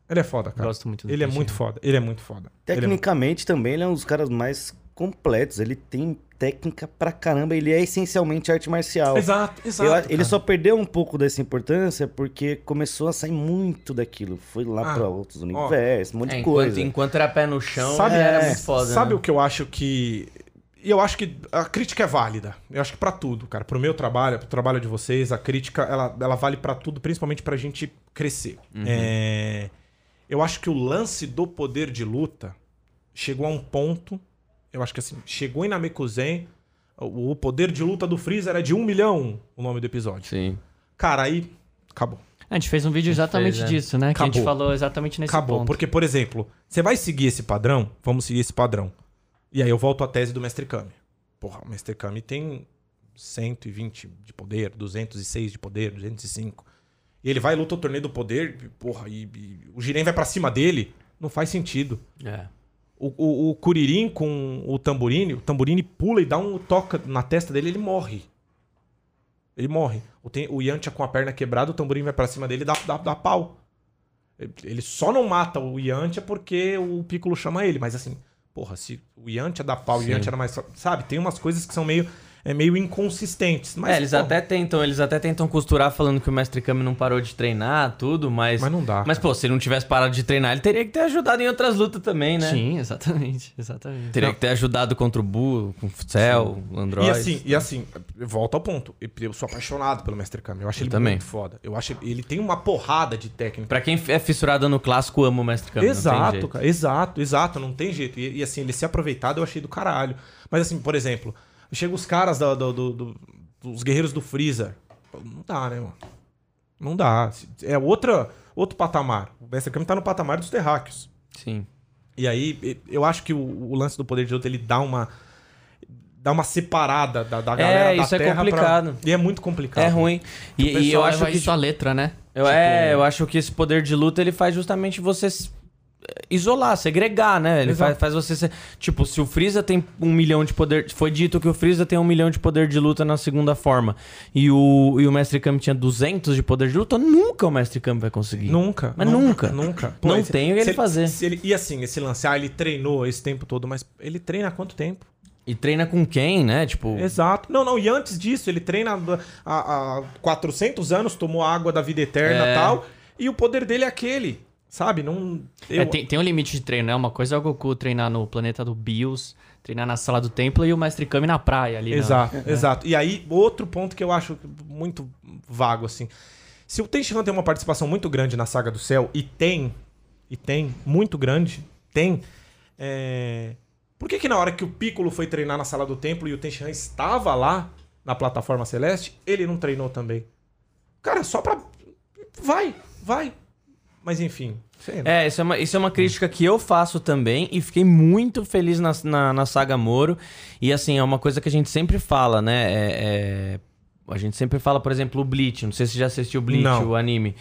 Ele é foda, cara. Gosto muito do Ele é muito foda. Ele é muito foda. Ele é- Tecnicamente também ele é um dos caras mais completos. Ele tem técnica pra caramba. Ele é essencialmente arte marcial. Exato, exato. Eu ele só perdeu um pouco dessa importância porque começou a sair muito daquilo. Foi lá Ah, pra outros universos, um monte É, de enquanto, coisa. enquanto era pé no chão, Sabe- era é, muito foda. Sabe né? o que eu acho que. E eu acho que a crítica é válida. Eu acho que pra tudo, cara. Pro meu trabalho, pro trabalho de vocês, a crítica ela, ela vale pra tudo, principalmente pra gente crescer. É, Eu acho que o lance do poder de luta chegou a um ponto. Eu acho que assim, chegou em Namekuzen. O o poder de luta do Freezer era de um milhão o nome do episódio. Sim. Cara, aí acabou. A gente fez um vídeo exatamente fez, é. disso, né? Que a gente Acabou. falou exatamente nesse Acabou. ponto. Porque, por exemplo, você vai seguir esse padrão? Vamos seguir esse padrão. E aí eu volto à tese do Mestre Kami. Porra, o Mestre Kami tem 120 de poder, 206 de poder, 205. E ele vai e luta o torneio do poder, e, porra, e, e o Jiren vai pra cima dele. Não faz sentido. É. O, o, o Kuririn com o Tamburini, o Tamburini pula e dá um toca na testa dele ele morre. Ele morre. O, tem, o Yantia com a perna quebrada, o Tamburini vai pra cima dele e dá, dá, dá pau. Ele- só não mata o Yantia porque o Piccolo chama ele. Mas assim, porra, se o Yantia dá pau e o Sim. Yantia era mais... Sabe, tem umas coisas que são meio, é, meio inconsistentes. Mas, é, eles pô, até tentam, eles até tentam costurar falando que o Mestre Kami não parou de treinar, tudo, mas. Mas não dá, Mas, pô, se ele não tivesse parado de treinar, ele teria que ter ajudado em outras lutas também, né? Sim, exatamente. Exatamente. Teria que ter ajudado contra o Buu, com o Cell, o Android. E assim, e assim, volta ao ponto. Eu- sou apaixonado pelo Mestre Kami. Eu acho ele também. muito foda. Eu acho ele tem uma porrada de técnica. Pra quem é fissurado no clássico, ama o Mestre Kami. não tem Exato, jeito. cara. Exato, exato. Não tem jeito. E, e, assim, ele ser aproveitado eu achei do caralho. Mas assim, por exemplo, chega os caras do- do- do- dos guerreiros do Freezer. Não dá, né, mano? Não dá. É outra, outro patamar. O Mestre Kami tá no patamar dos terráqueos. Sim. E aí, eu acho que o, o lance do poder de luta, ele dá uma. Dá uma separada da, da galera da isso é Terra pra- complicado. E é muito complicado. É ruim. E, e eu acho que. isso à letra, né? Eu, é, eu acho que esse poder de luta ele faz justamente você isolar, segregar, né? Ele Exato. faz, faz você ser. Tipo, se o Freeza tem um milhão de poder. Foi dito que o Freeza tem um milhão de poder de luta na segunda forma. E o, e o Mestre Kami tinha 200 de poder de luta, nunca o Mestre Kami vai conseguir. Nunca. Mas nunca. Nunca. Não esse- tem o que ele fazer. ele- e assim, esse lance, ah, ele treinou esse tempo todo, mas ele treina há quanto tempo? E treina com quem, né? Tipo. Exato. Não, não, e antes disso, ele treina há, há 400 anos, tomou água da vida eterna e É. tal, e o poder dele é aquele, sabe? Não... É, Eu, tem, tem um limite de treino, né? Uma coisa é o Goku treinar no planeta do Bills, treinar na sala do templo e o Mestre Kami na praia ali. né? Exato, exato. E aí, outro ponto que eu acho muito vago, assim. Se o Tenshinhan tem uma participação muito grande na saga do céu, e tem, e tem, muito grande, tem. é, Por que que na hora que o Piccolo foi treinar na sala do templo e o Tenshinhan estava lá, na plataforma celeste, ele não treinou também? Cara, só pra... Vai, vai. Mas enfim. É, isso é, uma, isso é uma crítica que eu faço também e fiquei muito feliz na, na, na saga Moro. E assim, é uma coisa que a gente sempre fala, né? É, é- a gente sempre fala, por exemplo, o Bleach. Não sei se você já assistiu o Bleach, Não. o anime.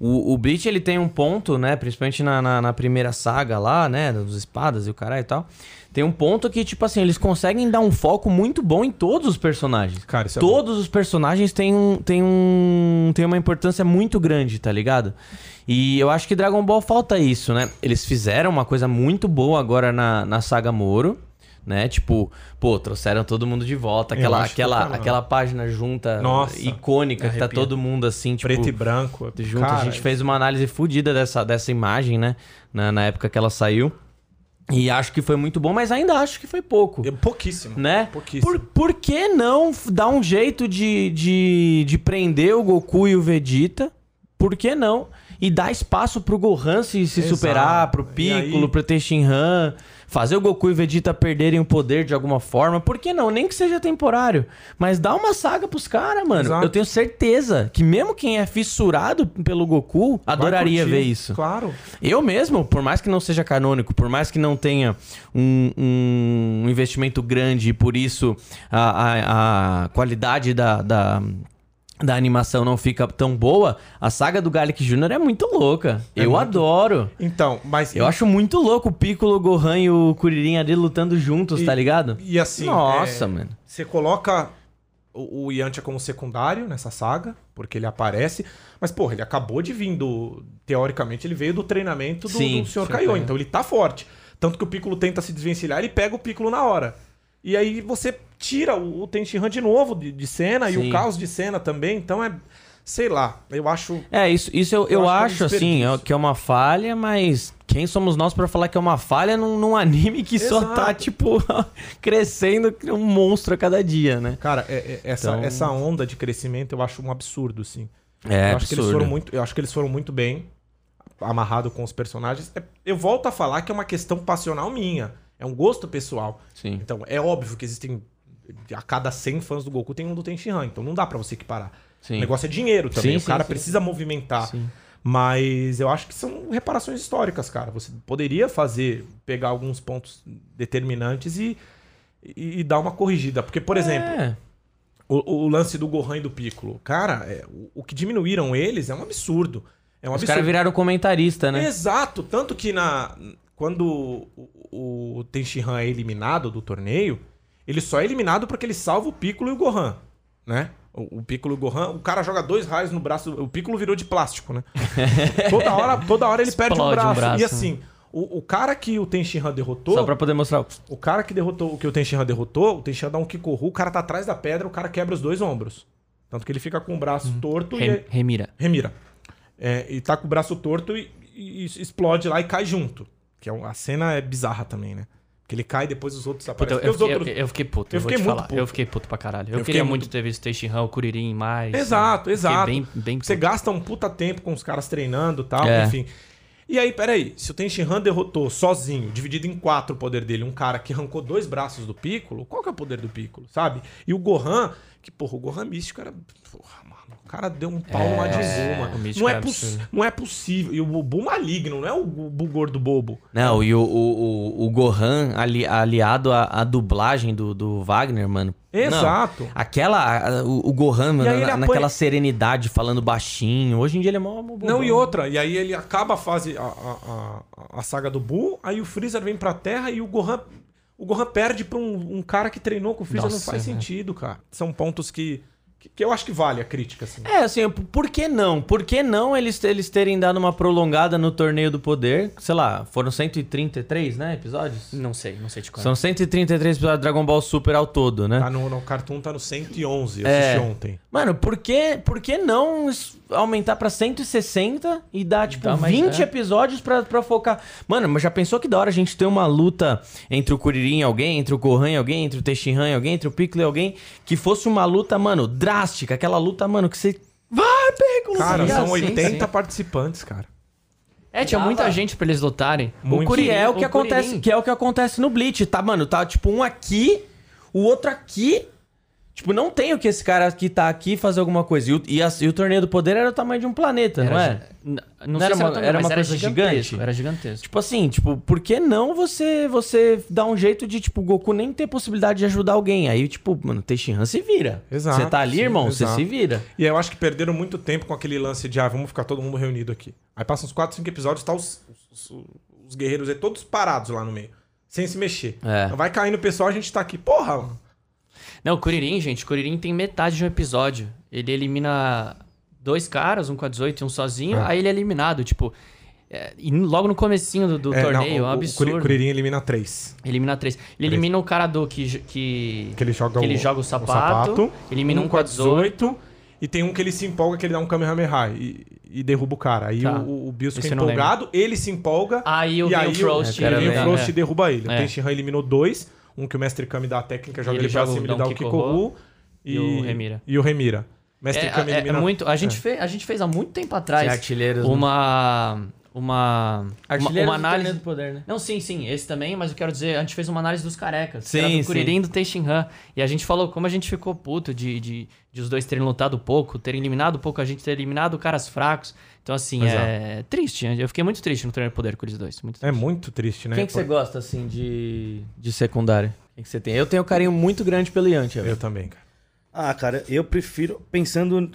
O, o Bleach, ele tem um ponto, né? Principalmente na, na, na primeira saga lá, né? Dos espadas e o caralho e tal. Tem um ponto que, tipo assim, eles conseguem dar um foco muito bom em todos os personagens. Cara, isso é Todos os personagens têm, um, têm, um, têm uma importância muito grande, tá ligado? E eu acho que Dragon Ball falta isso, né? Eles fizeram uma coisa muito boa agora na, na saga Moro, né? Tipo, pô, trouxeram todo mundo de volta. Aquela, aquela, aquela página junta, Nossa, icônica, que tá todo mundo assim, tipo... Preto e branco. Junto, Cara, a gente fez uma análise fodida dessa, dessa imagem, né? Na, na época que ela saiu. E acho que foi muito bom, mas ainda acho que foi pouco. é Pouquíssimo. Né? Pouquíssimo. Por, por que não dar um jeito de, de, de prender o Goku e o Vegeta? Por que não? E dar espaço pro Gohan se, se Exato. superar, pro Piccolo, aí- pro Tenshinhan, fazer o Goku e Vegeta perderem o poder de alguma forma. Por que não? Nem que seja temporário. Mas dá uma saga pros caras, mano. Exato. Eu tenho certeza que mesmo quem é fissurado pelo Goku adoraria ver isso. Claro. Eu mesmo, por mais que não seja canônico, por mais que não tenha um, um investimento grande e por isso a, a, a qualidade da, da, da animação não fica tão boa, a saga do Garlic Jr. é muito louca. É eu muito- adoro. Então, mas. Eu acho muito louco o Piccolo, o Gohan e o Kuririn ali lutando juntos, E- tá ligado? E assim. Nossa, é, mano. Você coloca o, o Yantia como secundário nessa saga, porque ele aparece. Mas, porra, ele acabou de vir do. Teoricamente, ele veio do treinamento do, Sim, do Sr. Kaiô. Kaiô. Então ele tá forte. Tanto que o Piccolo tenta se desvencilhar, ele pega o Piccolo na hora. E aí você tira o, o Tenshinhan de novo de, de cena e Sim. o caos de cena também. Então é. Sei lá, eu acho. É, isso, isso eu, eu, Eu acho acho, assim, é- que é uma falha, mas quem somos nós pra falar que é uma falha num, num anime que só Exato. tá, tipo, crescendo um monstro a cada dia, né? Cara, é- é- essa, Então- essa onda de crescimento eu acho um absurdo, sim. É, eu acho que eles absurdo. foram muito, eu acho que eles foram muito bem amarrado com os personagens. É- eu volto a falar que é uma questão passional minha, é um gosto pessoal. Sim. Então, é óbvio que existem a cada 100 fãs do Goku tem um do Tenshinhan, então não dá pra você equiparar. Sim. O negócio é dinheiro também, Sim, o cara sim. precisa movimentar. Mas eu acho que são reparações históricas, cara. Você poderia fazer, pegar alguns pontos determinantes e, e, e dar uma corrigida. Porque, por exemplo, É. o, o lance do Gohan e do Piccolo. Cara, é, o, o que diminuíram eles é um absurdo. É um Os absurdo. caras viraram comentarista, né? Exato. Tanto que na, quando o, o Tenshinhan é eliminado do torneio, ele só é eliminado porque ele salva o Piccolo e o Gohan, né? O, o Piccolo e o Gohan, o cara joga dois raios no braço. O Piccolo virou de plástico, né? toda, hora, toda hora ele perde um Explode um braço. braço, E assim, o, o cara que o Tenshinhan derrotou. Só pra poder mostrar. o- O cara que derrotou, o que o Tenshinhan derrotou, o Tenshinhan dá um Kikoru, o cara tá atrás da pedra, o cara quebra os dois ombros. Tanto que ele fica com o braço torto e Rem- é- Remira. remira. É, e tá com o braço torto e, e- e explode lá e cai junto. Que é a cena é bizarra também, né? Que ele cai e depois os outros Puta, aparecem. eu, Porque eu, fiquei, outros... eu, eu fiquei puto. Eu fiquei te muito falar. puto. Eu fiquei puto pra caralho. Eu, Eu queria muito ter visto Teixeira, o Kuririn mais. Exato, Fiquei exato. Bem, bem Você gasta um puta tempo com os caras treinando e tal, É. enfim. E aí, peraí, se o Tenshinhan derrotou sozinho, dividido em quatro o poder dele, um cara que arrancou dois braços do Piccolo, qual que é o poder do Piccolo, sabe? E o Gohan, que, porra, o Gohan místico era. Porra, o cara deu um pau Majin o místico Não é, é não é possível. E o Bubu maligno, não é o Bubu gordo bobo. Não, e o, o, o, o Gohan ali, aliado à, à dublagem do, do Wagner, mano. Exato. Não, aquela. o, o Gohan, mano, na- apanha- naquela serenidade, falando baixinho. Hoje em dia ele é mó. mó. Não, e outra, e aí ele acaba a fase, a, a, a, a saga do Buu, aí o Freezer vem pra Terra e o Gohan. O Gohan perde pra um, um cara que treinou com o Freezer, não Nossa, faz é. sentido, cara. São pontos que, que, que eu acho que vale a crítica, assim. É, assim, por que não? Por que não eles, eles terem dado uma prolongada no Torneio do Poder? Sei lá, foram 133, né, episódios? Não sei, não sei de qual. São 133 episódios de Dragon Ball Super ao todo, né? Tá no, no Cartoon tá no 111, eu É. assisti ontem. Mano, por que, por que não aumentar pra 160 e dar, tipo, Dá mais- 20 é. episódios pra, pra focar? Mano, mas já pensou que da hora a gente ter uma luta entre o Kuririn e alguém, entre o Gohan e alguém, entre o Tenshinhan e alguém, entre o Piccolo e alguém, que fosse uma luta, mano, drástica, aquela luta, mano, que você... Vai, pega Cara, sim, são sim, 80 sim. participantes, cara. É, tinha Dava. muita gente pra eles lutarem. Muito. O Curi é o que o acontece, que é o que acontece no Bleach, tá, mano? Tá tipo um aqui, o outro aqui. Tipo, não tem o que esse cara que tá aqui fazer alguma coisa. E o, e a- e o torneio do poder era o tamanho de um planeta, não é? Não, Não sei era se uma- era mas uma coisa gigante? Era gigantesco. Tipo assim, tipo, por que não você você dar um jeito de, tipo, o Goku nem ter possibilidade de ajudar alguém? Aí, tipo, mano, Tenshinhan se vira. Exato, Você tá ali, sim, irmão, você exato. se vira. E aí eu acho que perderam muito tempo com aquele lance de, ah, vamos ficar todo mundo reunido aqui. Aí passam uns 4, 5 episódios, tá os, os, os guerreiros aí todos parados lá no meio, sem se mexer. É. Vai caindo o pessoal, a gente tá aqui. Porra, mano. Não, o Kuririn, gente, o Kuririn tem metade de um episódio. Ele elimina dois caras, um com a 18 e um sozinho, É. aí ele é eliminado, tipo... é, e logo no comecinho do, do É, não, torneio, é um o- absurdo. O Kuririn elimina 3. Elimina três. Ele elimina o cara do que... Que, Que ele joga, que ele o, joga o sapato, elimina um com a 18. E tem um que ele se empolga, que ele dá um Kamehameha e, e derruba o cara. Aí Tá. o, o Bills fica empolgado, ele se empolga. Aí o e aí o Frost o, É, e vem o é. Frost e derruba ele. O É. Tenshinhan eliminou dois. Um que o Mestre Kami dá a técnica, joga ele ele, pra joga o cima, ele dá o Kikoru. e o Remira. E o Remira. Mestre É, Kami é- é elimina... muito, a, gente fez, a gente fez há muito tempo atrás artilheiros, né? uma, uma, uma, Artilheiros uma do análise... Do Poder, né? Não, sim, sim, esse também, mas eu quero dizer, a gente fez uma análise dos carecas. Sim, do. Kuririn e do Tenshinhan. E a gente falou como a gente ficou puto de, de, de os dois terem lutado pouco, terem eliminado pouco, a gente ter eliminado caras fracos. Então, assim, Exato. é triste. Eu fiquei muito triste no Torneio do Poder com eles dois. Muito É muito triste, né? Quem que você gosta, assim, de, de secundário? Quem que você tem? Eu tenho um carinho muito grande pelo Yantia. Eu também, cara. Ah, cara, eu prefiro, pensando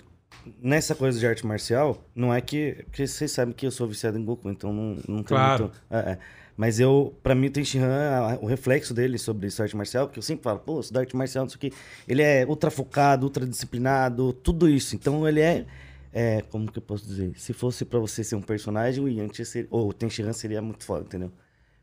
nessa coisa de arte marcial, não é que. Porque vocês sabem que eu sou viciado em Goku, então não, não tem Claro. muito. é, é. Mas eu, pra mim, o Tenshinhan, o reflexo dele sobre essa arte marcial, porque eu sempre falo, pô, isso da arte marcial, não sei o quê. Ele é ultra focado, ultra disciplinado, tudo isso. Então ele é. É como que eu posso dizer? Se fosse pra você ser um personagem, o Yantia seria. Ou o Tenshinhan seria muito foda, entendeu?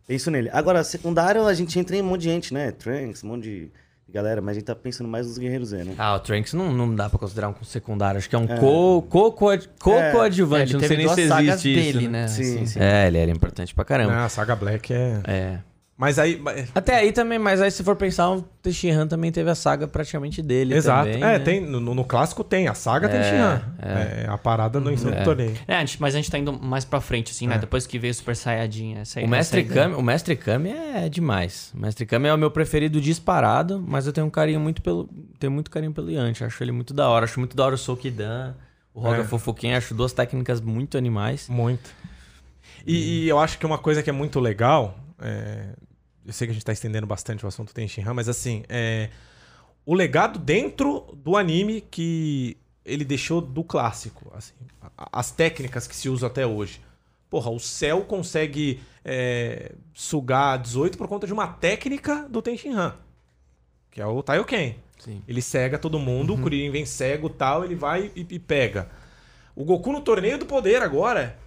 Penso nele. Agora, secundário, a gente entra em um monte de gente, né? Trunks, um monte de. Galera, mas a gente tá pensando mais nos guerreiros Z, né? Ah, o Trunks não, não dá pra considerar um secundário. Acho que é um co- co- co- co-coadjuvante. ele não sei nem se existe isso. dele, né? né? Sim, assim. sim. É, ele era importante pra caramba. Ah, a saga Black é. É. Mas aí. Até aí também, mas aí se for pensar, o Tenshinhan também teve a saga praticamente dele Exato. também, é, né? tem, no, no clássico tem. A saga tem É. É. a parada no ensino do torneio. É, a gente- mas a gente tá indo mais pra frente, assim, né? Depois que veio o Super Saiyajin. Essa, O Mestre, essa. Kami, o Mestre Kami é demais. O Mestre Kami é o meu preferido disparado, mas eu tenho um carinho muito pelo. Tenho muito carinho pelo Yanti. Acho ele muito da hora. Acho muito da hora o Sokidan, o Roga É. Fofoquinha. Acho duas técnicas muito animais. Muito. E, e eu acho que uma coisa que é muito legal. é, eu sei que a gente tá estendendo bastante o assunto tem Shinhan, mas assim, é, o legado dentro do anime que ele deixou do clássico. assim, as técnicas que se usam até hoje. Porra, o céu consegue é, sugar 18 por conta de uma técnica do Tenshinhan, que é o Taioken. Sim. Ele cega todo mundo, o Kuririn vem cego tal, ele vai e, e pega. O Goku no torneio do poder agora.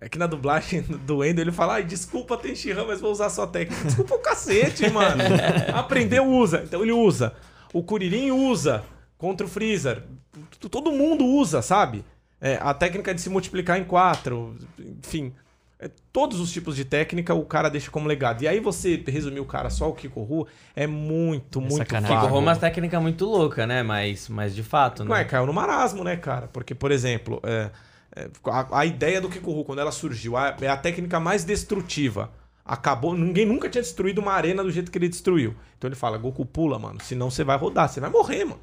É que na dublagem do Endo ele fala: Ai, desculpa, Tenshinhan, mas vou usar sua técnica. Desculpa o cacete, mano. Aprendeu, usa. Então ele usa. O Kuririn usa contra o Freezer. Todo mundo usa, sabe? É, a técnica de se multiplicar em quatro. Enfim. é, todos os tipos de técnica o cara deixa como legado. E aí você resumir o cara só o Kikoru é muito, muito sacanagem. vago. Kiko Roma é uma técnica muito louca, né? Mas, mas de fato, Não é, né? caiu no marasmo, né, cara? Porque, por exemplo, é, é, a, a ideia do Kikoru, quando ela surgiu, a- é a técnica mais destrutiva. Acabou, ninguém nunca tinha destruído uma arena do jeito que ele destruiu. Então ele fala, Goku pula, mano, senão você vai rodar, você vai morrer, mano.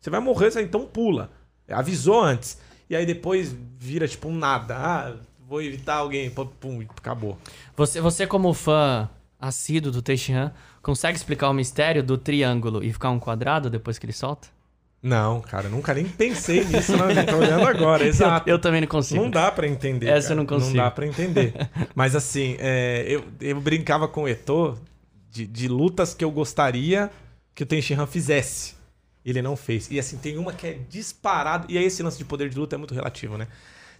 Você vai morrer, você- então pula. Avisou antes. E aí depois vira tipo um nada. Ah, vou evitar alguém, pum, acabou. Você, você como fã assíduo do Tenshinhan, consegue explicar o mistério do triângulo e ficar um quadrado depois que ele solta? Não, cara, nunca nem pensei nisso, né? Tô olhando agora, exato. Eu, eu também não consigo. Não dá pra entender. Essa cara. eu não consigo. Não dá pra entender. Mas assim, é, eu, eu brincava com o Eto de, de lutas que eu gostaria que o Tenshinhan fizesse. Ele não fez. E assim, tem uma que é disparado. E aí esse lance de poder de luta é muito relativo, né?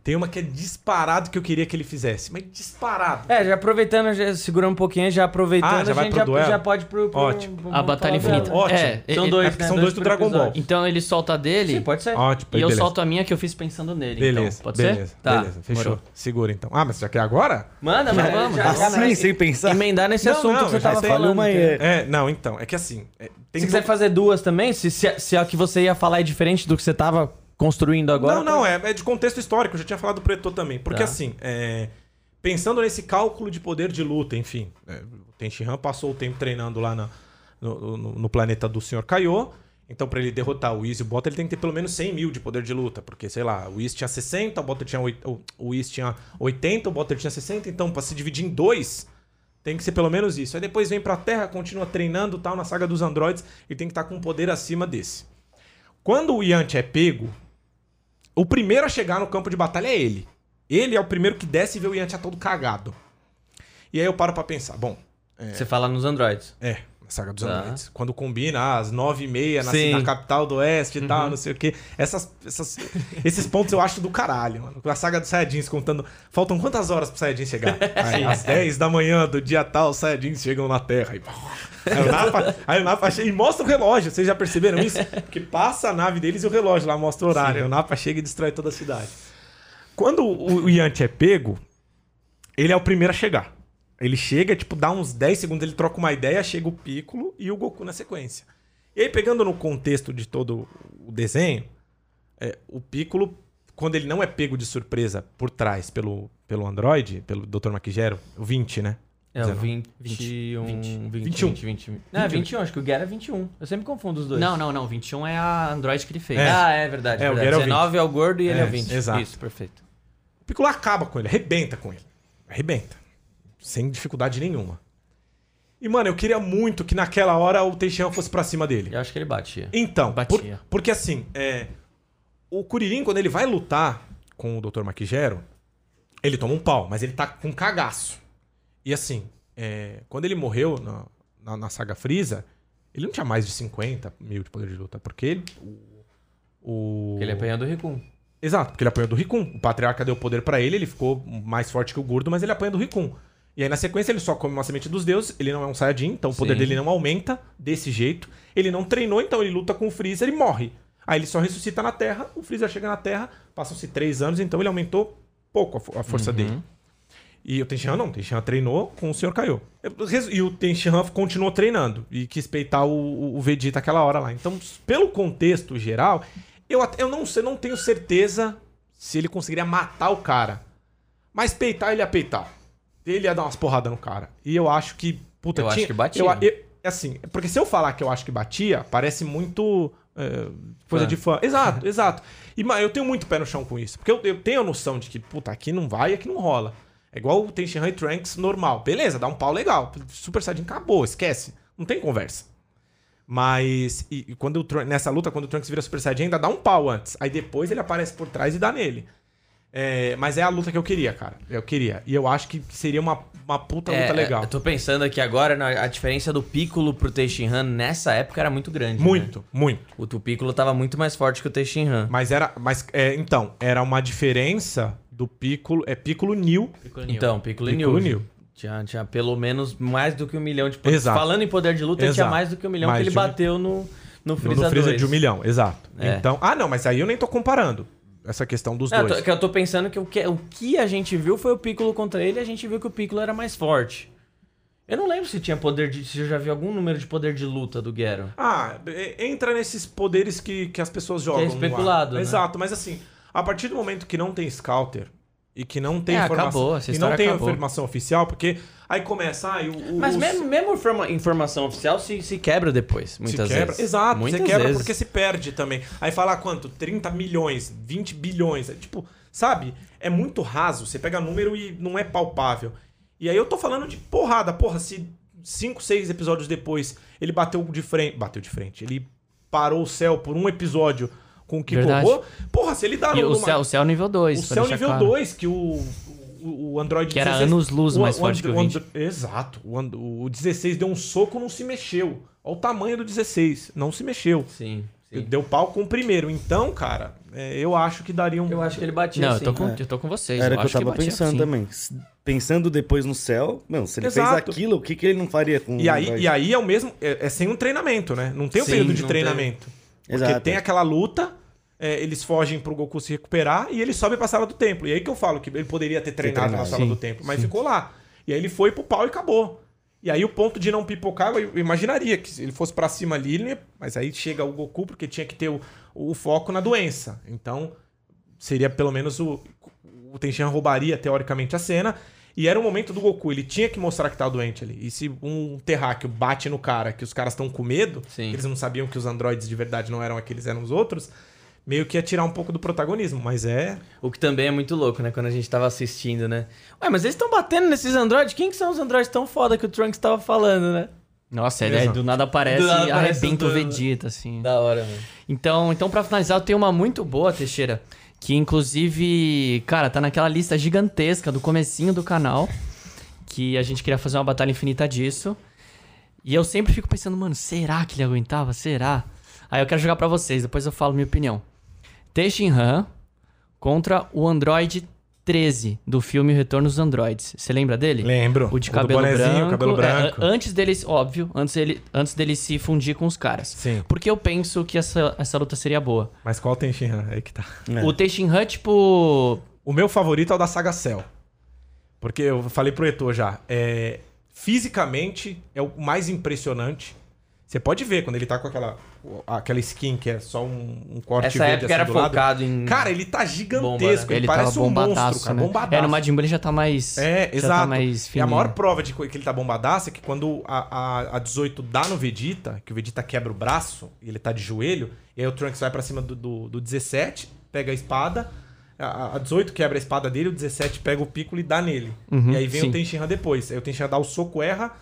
Tem uma que é disparado que eu queria que ele fizesse. Mas disparado. É, já aproveitando, já segurando um pouquinho, já aproveitando, Ah, já a vai gente pro já, já pode pro. pro Ótimo. pro- A vamos Batalha Infinita. dela. Ótimo. É, São dois, é né? são dois do por Dragon Ball. Então ele solta a dele Sim, pode ser. Ótimo, e eu beleza. solto a minha que eu fiz pensando nele. Beleza, então. Pode beleza, ser? Tá. beleza. Fechou. demorou. Segura então. Ah, mas já quer agora? Manda, mas vamos, já, Assim, sem pensar. Emendar nesse Não, assunto não, que você tava falando. Uma é- não, então. É que assim. é, tem Se quiser fazer duas também, se, se, se a que você ia falar é diferente do que você tava construindo agora. Não, não, é, é de contexto histórico. Eu já tinha falado do Preto também. Porque Tá. assim, é, pensando nesse cálculo de poder de luta, enfim. É, o Tenshinhan passou o tempo treinando lá na- no, no- no planeta do Sr. Kaiô. Então, pra ele derrotar o Whis e o Bota, ele tem que ter pelo menos 100 mil de poder de luta. Porque, sei lá, o Whis tinha 60, o Bota tinha, o- Whis tinha 80, o Bota tinha 60. Então, pra se dividir em dois, tem que ser pelo menos isso. Aí depois vem pra Terra, continua treinando tal, na saga dos androides, e tem que estar com um poder acima desse. Quando o Yanti é pego, o primeiro a chegar no campo de batalha é ele. Ele é o primeiro que desce e vê o Yantia todo cagado. E aí eu paro pra pensar, bom, Você fala nos androids. é, saga dos Tá. androides. Quando combina ah, às nove e meia na, na capital do oeste e tal, não sei o quê. Essas, essas- esses pontos eu acho do caralho, mano. A saga dos Saiyajins contando... Faltam quantas horas pro Saiyajin chegar? Aí, às 10 da manhã do dia tal, os Saiyajins chegam na Terra. Aí, aí o Napa, aí o Napa chega e mostra o relógio. Vocês já perceberam isso? Porque passa a nave deles e o relógio lá mostra o horário. Aí o Napa chega e destrói toda a cidade. Quando o, o Yanti é pego, ele é o primeiro a chegar. Ele chega, tipo, dá uns 10 segundos, ele troca uma ideia, chega o Piccolo e o Goku na sequência. E aí, pegando no contexto de todo o desenho, é, o Piccolo, quando ele não é pego de surpresa por trás pelo, pelo Android, pelo Dr. Maquigero, o 20, né? É o 19. 21. 20, 20, 21. 20, 20. Não, é 21, acho que o Guerra é 21. Eu sempre confundo os dois. Não, não, não. 21 é a Android que ele fez. É. Ah, é verdade. É, o verdade. Guerra é o 19 é o gordo e ele é É, o 20. exato. Isso, perfeito. O Piccolo acaba com ele, arrebenta com ele. Arrebenta. Sem dificuldade nenhuma. E, mano, eu queria muito que naquela hora o Teixeira fosse pra cima dele. Eu acho que ele batia. Então, por- Batia. porque assim, é, o Kuririn, quando ele vai lutar com o Dr. Maquigero, ele toma um pau, mas ele tá com cagaço. E assim, é, quando ele morreu na, na, na saga Freeza, ele não tinha mais de 50 mil de poder de luta, porque ele. O, o- Porque ele apanhou do Rikun. Exato, porque ele apanhou do Rikun. O patriarca deu poder pra ele, ele ficou mais forte que o gordo, mas ele apanha do Rikun. E aí na sequência ele só come uma semente dos deuses, ele não é um Saiyajin, então o poder Sim. dele não aumenta desse jeito. Ele não treinou, então ele luta com o Freezer e morre. Aí ele só ressuscita na Terra, o Freezer chega na Terra, passam-se três anos, então ele aumentou pouco a, a força Uhum. dele. E o Tenshinhan não, o Tenshinhan treinou com o Sr. Kaiô. E o Tenshinhan continuou treinando e quis peitar o, o- Vegeta aquela hora lá. Então, pelo contexto geral, eu, até- eu não sei, não tenho certeza se ele conseguiria matar o cara. Mas peitar, ele ia peitar. Ele ia dar umas porradas no cara. E eu acho que. Puta, Eu acho que batia. eu- eu- assim, porque se eu falar que eu acho que batia, parece muito. é, coisa de fã. Exato, exato. E mas eu tenho muito pé no chão com isso. Porque eu, eu tenho a noção de que, puta, aqui não vai e aqui não rola. É igual o Tenshinhan e Trunks normal. Beleza, dá um pau legal. Super Saiyajin acabou, esquece. Não tem conversa. Mas e, e quando o nessa luta, quando o Trunks vira Super Saiyajin, ainda dá um pau antes. Aí depois ele aparece por trás e dá nele. É, mas é a luta que eu queria, cara. Eu queria. E eu acho que seria uma, uma puta luta legal. É, Eu tô pensando aqui agora, na- a diferença do Piccolo pro Tenshinhan nessa época era muito grande. né? Muito, muito. O tu Piccolo tava muito mais forte que o Tenshinhan. Mas era. Mas, é, então, era uma diferença do Piccolo. É Piccolo New. Então, Piccolo, e Piccolo New. Tinha, tinha pelo menos mais do que um milhão de poder. Exato. Falando em poder de luta, ele tinha Exato. mais do que um milhão Mais que ele de um- bateu no, no No, Freeza no Freezer 2. de um milhão, exato. É. Então. Ah, não, mas aí eu nem tô comparando essa questão dos Não, eu dois. tô, que eu tô pensando que o, que o que a gente viu foi o Piccolo contra ele e a gente viu que o Piccolo era mais forte. Eu não lembro se tinha poder de. Se eu já vi algum número de poder de luta do Gero. Ah, é- entra nesses poderes que, que as pessoas jogam. no ar. especulado, né? Exato, mas assim, a partir do momento que não tem Scouter e que não tem É, informação. acabou, essa e não tem acabou. informação oficial, porque aí começa. Ah, e o, o- Mas os- mesmo, mesmo informa- informação oficial se, se quebra depois, se muitas quebra. vezes. Exato, muitas você quebra vezes. porque se perde também. Aí fala ah, quanto? 30 milhões, 20 bilhões. É, tipo, sabe? É muito raso. Você pega número e não é palpável. E aí eu tô falando de porrada. Porra, se 5, 6 episódios depois ele bateu de frente. Bateu de frente. Ele parou o céu por um episódio com o Kiko Verdade. Go. Porra, se ele dá E no- o numa- céu, o céu nível 2. o céu nível 2, que o, o, o Android Que era anos-luz mais forte que o 20. And- Exato. O, o 16 deu um soco, não se mexeu. Olha o tamanho do 16. Não se mexeu. Sim, sim. Deu pau com o primeiro. Então, cara, é, eu acho que daria um. Eu acho que ele batia Não, eu tô com, É. eu tô com vocês. Era o que eu tava batia, pensando sim. também. Pensando depois no céu, meu, se ele Exato. fez aquilo, o que, que ele não faria com E o aí, Android? e aí é o mesmo. É, é sem um treinamento, né? Não tem um Sim, período de não treinamento. Porque Exato. tem aquela luta. É, eles fogem pro Goku se recuperar e ele sobe pra sala do templo. E aí que eu falo que ele poderia ter treinado, na treinado, sala sim, do templo, mas ficou lá. E aí ele foi pro pau e acabou. E aí o ponto de não pipocar, eu imaginaria que se ele fosse pra cima ali, ele... mas aí chega o Goku porque tinha que ter o, o foco na doença. Então seria pelo menos o o Tenshinhan roubaria teoricamente a cena. E era o momento do Goku, ele tinha que mostrar que tá doente ali. E se um terráqueo bate no cara, que os caras estão com medo, Sim. eles não sabiam que os androides de verdade não eram aqueles, eram os outros, meio que ia tirar um pouco do protagonismo. Mas é. O que também é muito louco, né? Quando a gente tava assistindo, né? Ué, mas eles estão batendo nesses androides? Quem que são os androides tão foda que o Trunks tava falando, né? Nossa, ele é, do nada aparece Do nada e arrebenta o. Vegeta, assim. Da hora, mano. Então, então para finalizar, eu tenho uma muito boa, Teixeira, que inclusive, cara, tá naquela lista gigantesca do comecinho do canal, que a gente queria fazer uma batalha infinita disso. E eu sempre fico pensando, mano, será que ele aguentava? Será? Aí eu quero jogar pra vocês, depois eu falo minha opinião. Tenshinhan contra o Android 13 do filme Retorno dos Androids. Você lembra dele? Lembro. O de O cabelo bonezinho, branco. cabelo é, branco. antes deles, óbvio, antes dele, antes dele se fundir com os caras. Sim. Porque eu penso que essa, essa luta seria boa. Mas qual Tenshinhan? Aí que tá. É. O Tenshinhan, tipo. O meu favorito é o da saga Cell. Porque eu falei pro Etor já. É, fisicamente é o mais impressionante. Você pode ver quando ele tá com aquela, aquela skin que é só um, um corte Essa verde época era assim do lado. focado em. Cara, ele tá Bomba, gigantesco. né? Ele, Ele parece um monstro, cara. né? Bombadaço. É, no Majin Buu ele já tá mais. É, já exato. Tá mais e a maior prova de que ele tá bombadaço é que quando a, a, a 18 dá no Vegeta, que o Vegeta quebra o braço e ele tá de joelho, e aí o Trunks vai pra cima do, do, do 17, pega a espada, a, a 18 quebra a espada dele, o 17 pega o Piccolo e dá nele. Uhum, e aí vem sim. o Tenshinhan depois. Aí o Tenshinhan dá o soco, erra,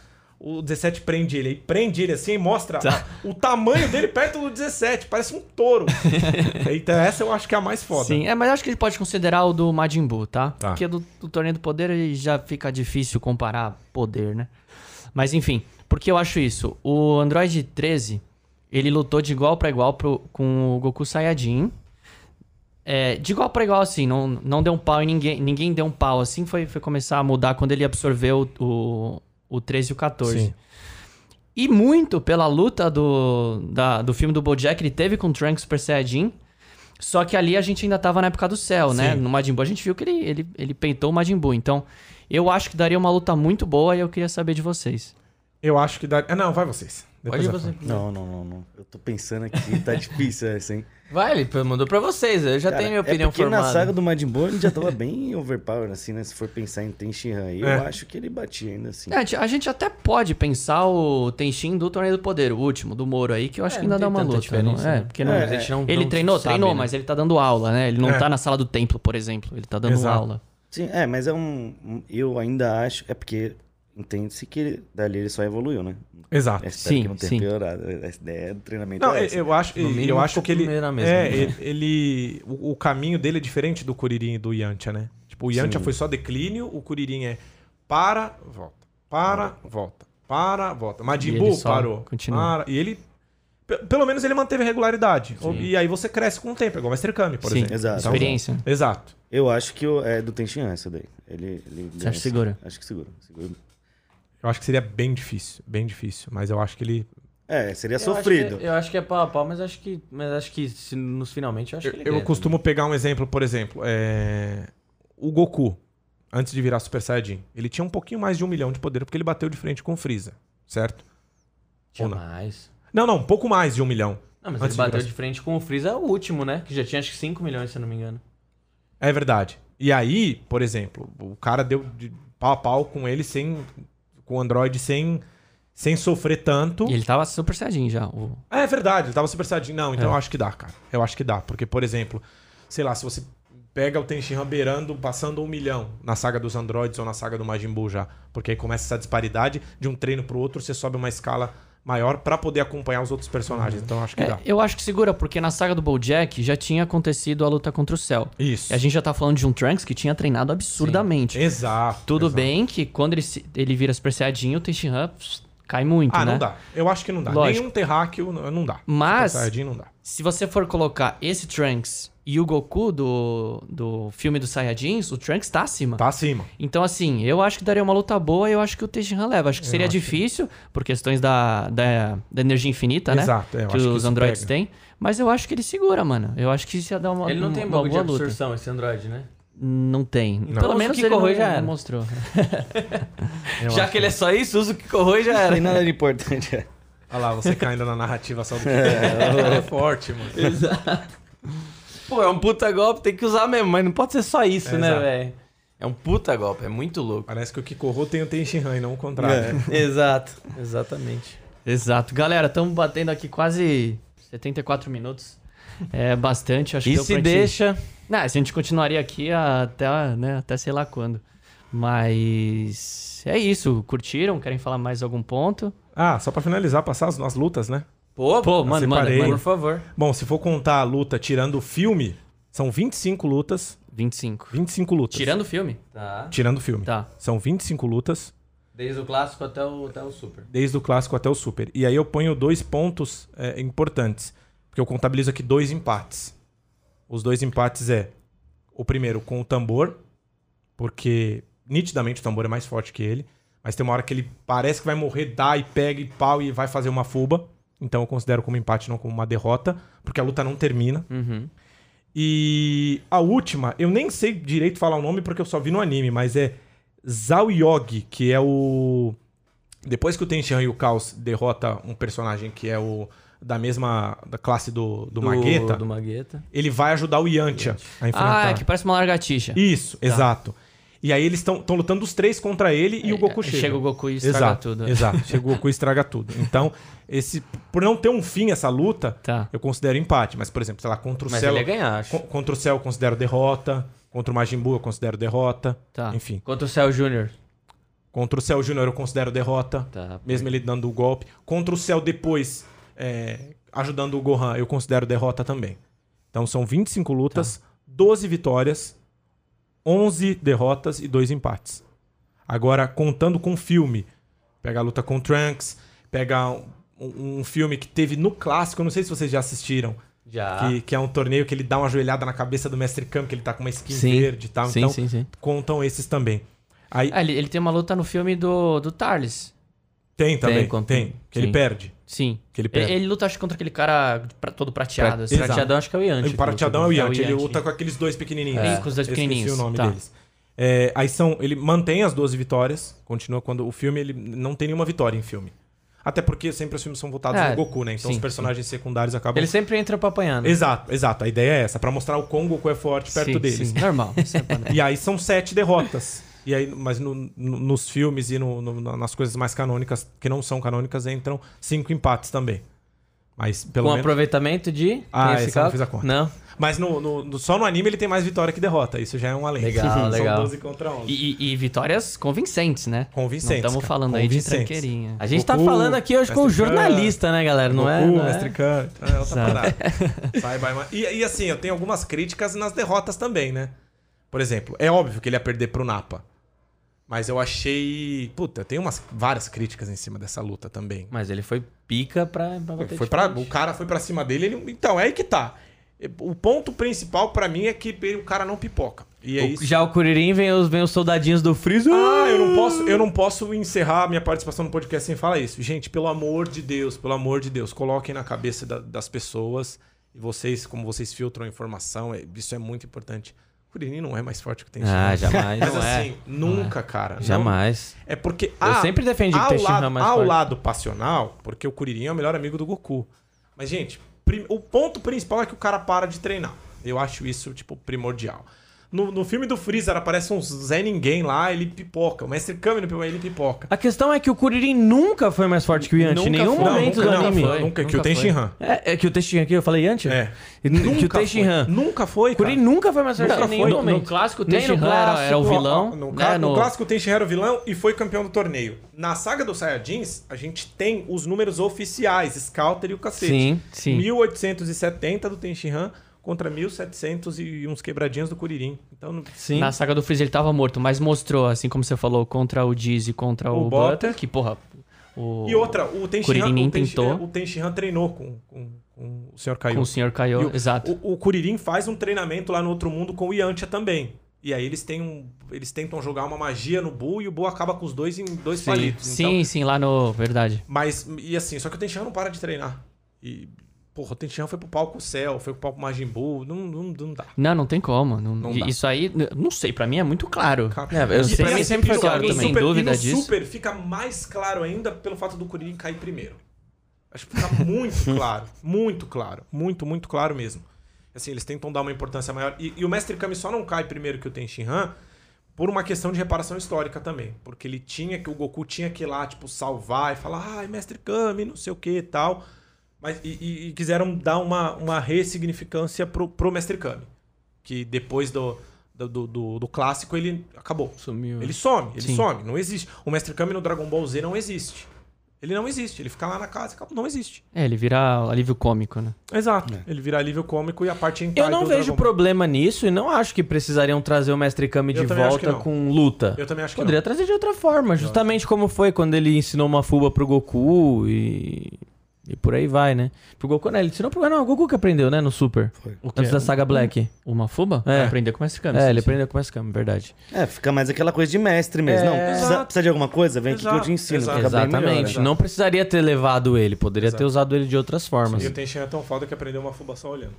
o 17 prende ele. Aí prende ele assim e mostra Tá. o tamanho dele perto do 17, parece um touro. então essa eu acho que é a mais foda. Sim, é, mas acho que ele pode considerar o do Majin Buu, tá? Tá. Porque do, do Torneio do Poder já fica difícil comparar poder, né? Mas enfim, por que eu acho isso? O Android 13, ele lutou de igual pra igual pro, com o Goku Saiyajin. é, de igual pra igual, assim, não, não deu um pau em ninguém, ninguém deu um pau, assim, foi, foi começar a mudar quando ele absorveu o, o 13 e o 14. Sim. E muito pela luta do, da- do filme do Bojack, ele teve com o Trunks Super Saiyajin. Só que ali a gente ainda tava na época do céu, né? Sim. No Majin Buu a gente viu que ele, ele, ele peitou o Majin Buu. Então, eu acho que daria uma luta muito boa e eu queria saber de vocês. Eu acho que dá. Ah, não, vai vocês. Depois Pode eu você. Não, não, não, não. Eu tô pensando aqui, tá difícil essa, hein? Vai, ele mandou pra vocês. Eu já Cara, tenho minha opinião é porque formada. na saga do Majin Buu ele já tava bem overpower, assim, né? Se for pensar em Ten Shinhan aí, É. eu acho que ele batia ainda assim. É, a gente- até pode pensar o Tenshin do Torneio do Poder, o último, do Moro aí, que eu acho É, que ainda dá uma luta. não, é, né? porque não, É, a gente não- ele não treinou, sabe, treinou, né? mas ele tá dando aula, né? Ele não É. tá na sala do templo, por exemplo. Ele tá dando Exato. aula. Sim, é, mas é um- Eu ainda acho. É porque entende-se que dali ele só evoluiu, né? Exato. Eu espero Sim, que não tenha sim. piorado. A ideia do treinamento Não, é essa. eu acho, No eu mínimo, acho que ele. mesma, é, né? ele. ele- o, o caminho dele é diferente do Kuririn e do Yantia, né? Tipo, o Yantia Sim. foi só declínio, o Kuririn é para, volta, para, volta, para, volta. Majin Buu parou. continua. para, e ele. pe- Pelo menos ele manteve regularidade. Sim. E aí você cresce com o tempo, igual o Master Kami, por Sim, exemplo. Exato. Então, experiência. Exato. Eu acho que o- é do Ten Shinhan essa daí. Ele, ele Você acha segura? Acho que segura. segura. Eu acho que seria bem difícil, bem difícil. Mas eu acho que ele. É, seria Eu acho sofrido. que- eu acho que é pau a pau, mas acho que, mas acho que se, nos finalmente eu acho Eu, que ele eu ganha costumo pegar um exemplo, por exemplo, é... o Goku, antes de virar Super Saiyajin, ele tinha um pouquinho mais de um milhão de poder porque ele bateu de frente com o Freeza, certo? Tinha não? mais. Não, não, um pouco mais de um milhão. Não, mas ele bateu virar- de frente com o Freeza, o último, né? Que já tinha acho que 5 milhões, se eu não me engano. É verdade. E aí, por exemplo, o cara deu de pau a pau com ele sem. Com Android sem. sem sofrer tanto. E ele tava Super Saiyajin já. O... É verdade, ele tava Super Saiyajin. Não, então É. eu acho que dá, cara. Eu acho que dá. Porque, por exemplo, sei lá, se você pega o Tenshinhan beirando, passando um milhão na saga dos androides ou na saga do Majin Buu já. Porque aí começa essa disparidade de um treino pro outro, você sobe uma escala maior pra poder acompanhar os outros personagens. Então eu acho que É, dá. eu acho que segura, porque na saga do Bojack já tinha acontecido a luta contra o Cell. Isso. E a gente já tá falando de um Trunks que tinha treinado absurdamente. Exato. Tudo exato. bem que quando ele, ele vira Super Saiyajin, o Tenshinhan cai muito, Ah, né? não dá. Eu acho que não dá. Lógico. Nenhum terráqueo não dá. Mas- Saiyajin não dá. Se você for colocar esse Trunks e o Goku do, do filme dos Saiyajins, o Trunks tá acima. Tá acima. Então, assim, eu acho que daria uma luta boa e eu acho que o Tenshinhan leva. Acho que seria acho que- difícil, por questões da, da, da energia infinita, né? Exato, é, eu que acho que os isso androids pega. têm. Mas eu acho que ele segura, mano. Eu acho que isso ia dar uma, Ele não uma, tem uma bagulho de boa luta. absorção, esse Android, né? Não tem. Não. Pelo menos o ele não, Kikoroi já era. mostrou. Já acho que ele é só isso, usa o que corroi já Não era. tem nada de importante. é. Olha lá, você caindo na narrativa só do que é forte, mano. Exato. Pô, é um puta golpe, tem que usar mesmo, mas não pode ser só isso, É, né, velho? É um puta golpe, é muito louco. Parece que o Kikoho tem o Tenshinhan e não o contrário. É. Exato, exatamente. Exato. Galera, estamos batendo aqui quase 74 minutos. É bastante, acho E que se pra gente- deixa. Não, a gente continuaria aqui até, né, até sei lá quando. Mas é isso. Curtiram? Querem falar mais algum ponto? Ah, só pra finalizar, passar as, as lutas, né? Pô, Pô, mano, manda, separei. manda. por favor. Bom, se for contar a luta tirando o filme, são 25 lutas. 25. 25 lutas. Tirando o filme? Tá. Tirando o filme. Tá. São 25 lutas, Desde o clássico até o, até o super. desde o clássico até o super. E aí eu ponho dois pontos é, importantes. Porque eu contabilizo aqui dois empates. Os dois empates é o primeiro com o tambor, porque nitidamente o tambor é mais forte que ele. Mas tem uma hora que ele parece que vai morrer, dá e pega e pau e vai fazer uma fuba. Então eu considero como empate, não como uma derrota, porque a luta não termina. Uhum. E a última, eu nem sei direito falar o nome porque eu só vi no anime, mas é Zhao Yogi, que é o. Depois que o Tenshinhan e o Caos derrota um personagem que é o da mesma da classe do, do, Magueta, Do Magueta. ele vai ajudar o Yantia a enfrentar. Ah, é que parece uma largatixa. Isso, exato. E aí eles estão lutando os três contra ele e o Goku É, chega. chega o Goku e estraga exato, tudo. Exato, chega o Goku e estraga tudo. Então, esse por não ter um fim essa luta, Tá. eu considero empate. Mas, por exemplo, sei lá, contra o Mas Cell... ele ia ganhar, acho. Co- Contra o Cell eu considero derrota. Contra o Majin Buu eu considero derrota. Tá. Enfim. Contra o Cell Jr. Contra o Cell Júnior eu considero derrota. Tá. Mesmo ele dando o golpe. Contra o Cell depois, é, ajudando o Gohan, eu considero derrota também. Então são 25 lutas, 12 vitórias, 11 derrotas e 2 empates. Agora, contando com o filme, pega a luta com o Trunks, pega um, um filme que teve no clássico, eu não sei se vocês já assistiram, Já. Que, que é um torneio que ele dá uma joelhada na cabeça do Mestre Kami, que ele tá com uma skin Sim. verde e tal. sim, então, sim, sim. contam esses também. Aí Ah, ele, ele tem uma luta no filme do, do Tarles. Tem também, tem. conta- que ele sim. perde. Sim. Que ele perde. ele luta, acho, contra aquele cara pra- todo prateado. Pra, assim. Prateadão acho que é o Yanti. o prateadão é o É o Yanti, ele luta com aqueles dois pequenininhos. É, com os dois Eu esqueci pequenininhos, o nome tá. deles. É, aí são, ele mantém as 12 vitórias, continua quando o filme ele não tem nenhuma vitória em filme. Até porque sempre os filmes são voltados É, no Goku, né? Então sim, os personagens secundários acabam Ele sempre entra pra apanhar, né? Exato, exato. A ideia é essa, pra mostrar o quão o Goku é forte perto Sim, deles. sim, normal. É. E aí são sete derrotas. E aí, mas no- no- nos filmes e no- no- nas coisas mais canônicas, que não são canônicas, entram cinco empates também. Mas pelo Com menos. aproveitamento de. Ah, esse eu não fiz a conta. Não. Mas no, no- no- só no anime ele tem mais vitória que derrota. Isso já é um além. Legal, são legal. 12 contra 11. E, e- vitórias convencentes, né? Convincentes, Não estamos falando aí de convincentes. tranqueirinha. A gente tá Goku, falando aqui hoje com o jornalista, né, galera? Não é? Goku, Não é? Mestre Kami, é outra parada. Saiba, mas- e, e assim, eu tenho algumas críticas nas derrotas também, né? Por exemplo, é óbvio que ele ia perder pro Napa. Mas eu achei. Puta, tem umas várias críticas em cima dessa luta também. Mas ele foi pica pra, pra bater Foi pra, o cara foi pra cima dele. Ele, então, é aí que tá. O ponto principal pra mim é que o cara não pipoca. E é O- isso. Já o Kuririn vem os, vem os soldadinhos do Freeza. Ah, eu não posso, eu não posso encerrar minha participação no podcast sem falar isso. Gente, pelo amor de Deus, pelo amor de Deus, coloquem na cabeça da- das pessoas e vocês, como vocês filtram a informação, é- isso é muito importante. O Kuririn não é mais forte que o Tenshin. Ah, jamais. Mas não é. assim, nunca, cara. não- Jamais. É porque Eu sempre defendi que ao Tenshinhan lado, é mais ao forte. lado passional, porque o Kuririn é o melhor amigo do Goku. Mas, gente, o ponto principal é que o cara para de treinar. Eu acho isso, tipo, primordial. No, no filme do Freezer aparece uns Zé Ninguém lá, ele pipoca. O Mestre Kami, ele pipoca. A questão é que o Kuririn nunca foi mais forte que o Yanti. Em Nunca nenhum foi. momento nunca, do não, anime. Nunca, Foi, nunca, que nunca o Tenshinhan. É, é que o Tenshinhan aqui, eu falei Yanti? É. E- que o Nunca Tenshinhan. Nunca foi, O cara. Kuririn nunca foi mais forte Nunca em nenhum foi. No, momento. no clássico, o Tenshinhan era, era o vilão. No, né, no no- clássico, o Tenshinhan era o vilão e foi campeão do torneio. Na saga dos Saiyajins, a gente tem os números oficiais, Scouter e o cacete. Sim. Sim. 1870 do Tenshinhan contra 1700 e uns quebradinhos do Kuririn. Então, Sim. Na saga do Freezer ele tava morto, mas mostrou, assim como você falou, contra o Diz e contra O o, Butter. Butter, que, porra. O, E outra, o Tenshinhan, o tentou. o Tenshinhan treinou com, com, com o Sr. Kaiô. Com o Sr. Kaiô, o- exato. O, o Kuririn faz um treinamento lá no outro mundo com o Yantia também. E aí eles têm um, eles tentam jogar uma magia no Buu e o Buu acaba com os dois em dois palitos. Sim, Então, sim, lá no. Verdade. mas, e assim, só que o Tenshinhan não para de treinar. E, porra, o Tenshinhan foi pro palco Cell, foi pro palco Majin Buu, não, não, não dá. Não, não tem como. Não, Não dá. isso aí, não sei, pra mim é muito claro. É, eu e sei, pra mim sempre foi no- claro também. Super, Dúvida e disso. Super fica mais claro ainda pelo fato do Kuririn cair primeiro. Acho que fica muito claro. Muito claro. Muito, muito claro mesmo. Assim, eles tentam dar uma importância maior. E, e o Mestre Kami só não cai primeiro que o Tenshinhan por uma questão de reparação histórica também. Porque ele tinha que, o Goku tinha que ir lá, tipo, salvar e falar, ai, Mestre Kami, não sei o que e tal. Mas, e, e- quiseram dar uma, uma ressignificância pro, pro Mestre Kami. Que depois do, do, do, do- do clássico ele acabou. Sumiu. Ele some, ele Sim. some, não existe. O Mestre Kami no Dragon Ball Z não existe. Ele não existe, ele fica lá na casa e acabou, não existe. É, ele vira alívio cômico, né? Exato. Ele vira alívio cômico e a parte Eu não do vejo Dragon Ball. problema nisso e não acho que precisariam trazer o Mestre Kami de Eu que volta não. com luta. Eu também acho que Poderia trazer de outra forma, justamente como foi quando ele ensinou uma fuba pro Goku e. E por aí vai, né? Pro Goku, né? Ele ensinou pro Não, o Goku que aprendeu, né? No Super. Foi. O? Antes da saga Black. Uma fuba? É. Aprender com o Mestre Kami. É, ele aprendeu com o Mestre Kami, verdade. É, fica mais aquela coisa de mestre mesmo. É, não, precisa, precisa de alguma coisa? Vem aqui que eu te ensino. exato. Melhor, Exatamente. né? Não precisaria ter levado ele, poderia Exato. ter usado ele de outras formas. E o Tenshinhan é tão foda que aprendeu uma fuba só olhando.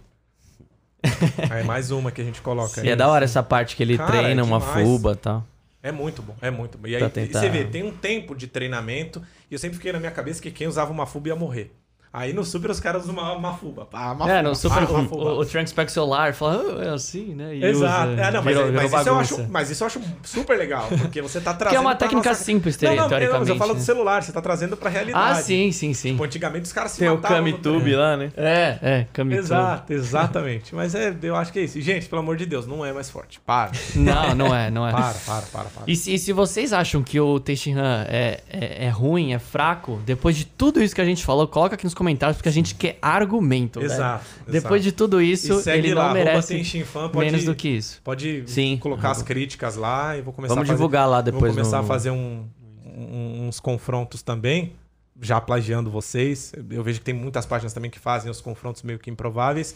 aí mais uma que a gente coloca E aí. é da hora essa parte que ele Cara, treina é uma fuba e tal. É muito bom, é muito bom. E aí tentar- você vê, tem um tempo de treinamento e eu sempre fiquei na minha cabeça que quem usava uma fuba ia morrer. Aí no Super os caras usam uma, uma fuba. Ah, uma É, fuba, no Super, ah, uma o, fuba. o, o Trunks pega o celular e fala, "Ah, é assim, né? E Exato. usa, É, não, mas, virou- mas virou isso eu acho, mas isso eu acho super legal, porque você tá trazendo. Porque é uma técnica nossa- simples, Não, não, eu- teoricamente. Eu falo do né? celular, você tá trazendo pra realidade. Ah, sim, sim, sim. Tipo, antigamente os caras se Tem o matavam no Kamitube lá, né? É, é, Kami Exato, exatamente. Mas é, eu acho que é isso. Gente, pelo amor de Deus, não é mais forte. Para. Não, não é, não é. Para, para, para, para. E se, e se vocês acham que o Tenshinhan é, é, é ruim, é fraco, depois de tudo isso que a gente falou, coloca aqui nos comentários, porque a gente quer argumento. velho. Exato. Depois de tudo isso, segue ele lá, não merece pode- menos do que isso. Pode Sim. colocar as críticas lá e vou começar Vamos a fazer, divulgar lá Vou depois começar no- a fazer um- um- uns confrontos também. já plagiando vocês. Eu vejo que tem muitas páginas também que fazem os confrontos meio que improváveis.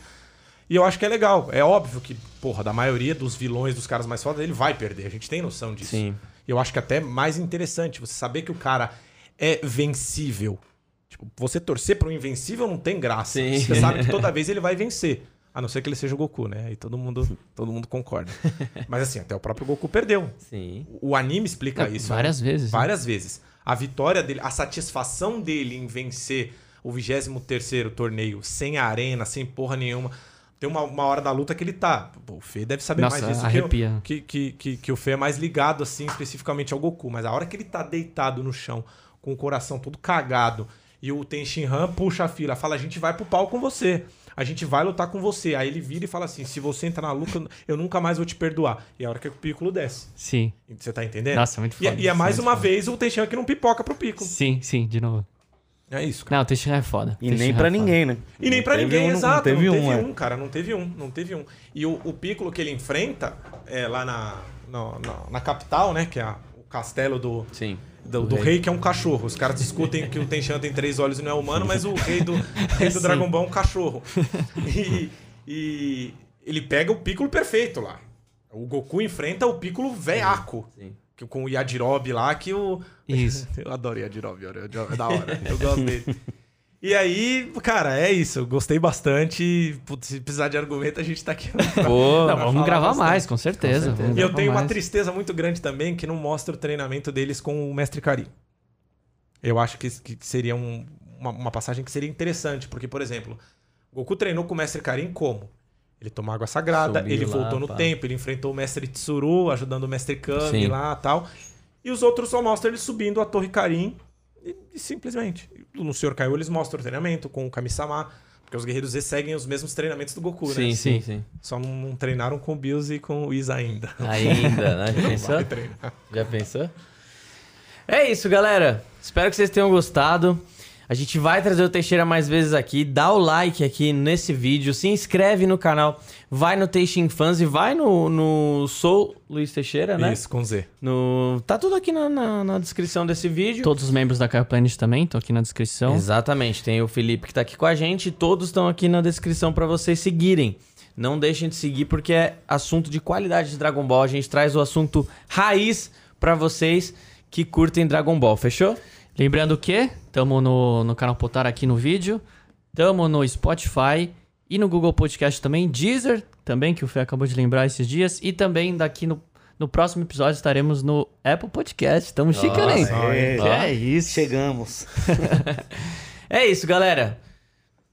E eu acho que é legal. É óbvio que, porra, da maioria dos vilões, dos caras mais fodas, ele vai perder. A gente tem noção disso. Sim. E eu acho que até mais interessante você saber que o cara é vencível. Tipo, você torcer para um invencível não tem graça. Sim. Você sabe que toda vez ele vai vencer. A não ser que ele seja o Goku, né? Aí todo mundo, todo mundo concorda. Mas assim, até o próprio Goku perdeu. Sim. O anime explica É, isso. várias né? vezes, né? Várias vezes. A vitória dele, a satisfação dele em vencer o 23º torneio sem arena, sem porra nenhuma. Tem uma, uma hora da luta que ele tá. Pô, o Fê deve saber Nossa, mais disso arrepia. que, eu, que, que, que, que o Fê é mais ligado, assim, especificamente ao Goku. Mas a hora que ele tá deitado no chão, com o coração todo cagado, e o Tenshin Han puxa a fila, fala: a gente vai pro pau com você. A gente vai lutar com você. Aí ele vira e fala assim: se você entrar na luta, eu nunca mais vou te perdoar. E é a hora que o Piccolo desce. Sim. Você tá entendendo? Nossa, muito E, é- foda. e é mais uma foda. vez o Tenshin Han que não pipoca pro Piccolo. Sim, sim, de novo. É isso, cara. Não, o Teixeira é foda. E nem é pra foda. ninguém, né? E nem Não pra teve ninguém, um, não- exato. Não teve um, é. um, cara. Não teve um. Não teve um. E o, o Piccolo que ele enfrenta é, lá na, no- na, na capital, né? Que é a- castelo do, Sim. do, Do do rei. rei. que é um cachorro. Os caras discutem que o Tenshan tem três olhos e não é humano, mas o rei do, rei do. Dragon Ball é um cachorro. E, e ele pega o Piccolo perfeito lá. O Goku enfrenta o Piccolo veaco. Sim. Que, com o Yajirobe lá, que o... Isso. Eu adoro Yajirobe, é da hora. Eu gosto dele. E aí, cara, é isso. Eu gostei bastante. Putz, se precisar de argumento, a gente tá aqui. Pô, Não, falar vamos gravar bastante. mais, com certeza. Com certeza. E eu tenho uma mais. tristeza muito grande também que não mostra o treinamento deles com o Mestre Kari. Eu acho que, que seria um- uma, uma passagem que seria interessante, porque, por exemplo, Goku treinou com o Mestre Karin como? Ele tomou água sagrada, Subiu ele lá, voltou no pá. tempo, ele enfrentou o Mestre Tsuru, ajudando o Mestre Kami Sim. lá e tal. E os outros só mostram ele subindo a Torre Karin e, e simplesmente. No Sr. Kaiô eles mostram o treinamento com o Kami-sama, porque os guerreiros Z seguem os mesmos treinamentos do Goku, sim, né? sim, sim. Só não, não treinaram com o Bills e com o Isa ainda. Ainda, né? Já pensou? Já pensou? É isso, galera. Espero que vocês tenham gostado. A gente vai trazer o Teixeira mais vezes aqui. Dá o like aqui nesse vídeo. Se inscreve no canal. Vai no Teixin Fans e vai no, no Sou Luiz Teixeira, né? Isso, com Z. No... Tá tudo aqui na, na, na descrição desse vídeo. Todos os membros da Caio Planet também estão aqui na descrição. Exatamente. Tem o Felipe que tá aqui com a gente. Todos estão aqui na descrição pra vocês seguirem. Não deixem de seguir porque é assunto de qualidade de Dragon Ball. A gente traz o assunto raiz pra vocês que curtem Dragon Ball. Fechou? Lembrando que estamos no, no canal Potar aqui no vídeo, estamos no Spotify e no Google Podcast também, Deezer também, que o Fê acabou de lembrar esses dias, e também daqui no, no próximo episódio estaremos no Apple Podcast. Estamos chicando, hein? É. É isso. Chegamos. É isso, galera.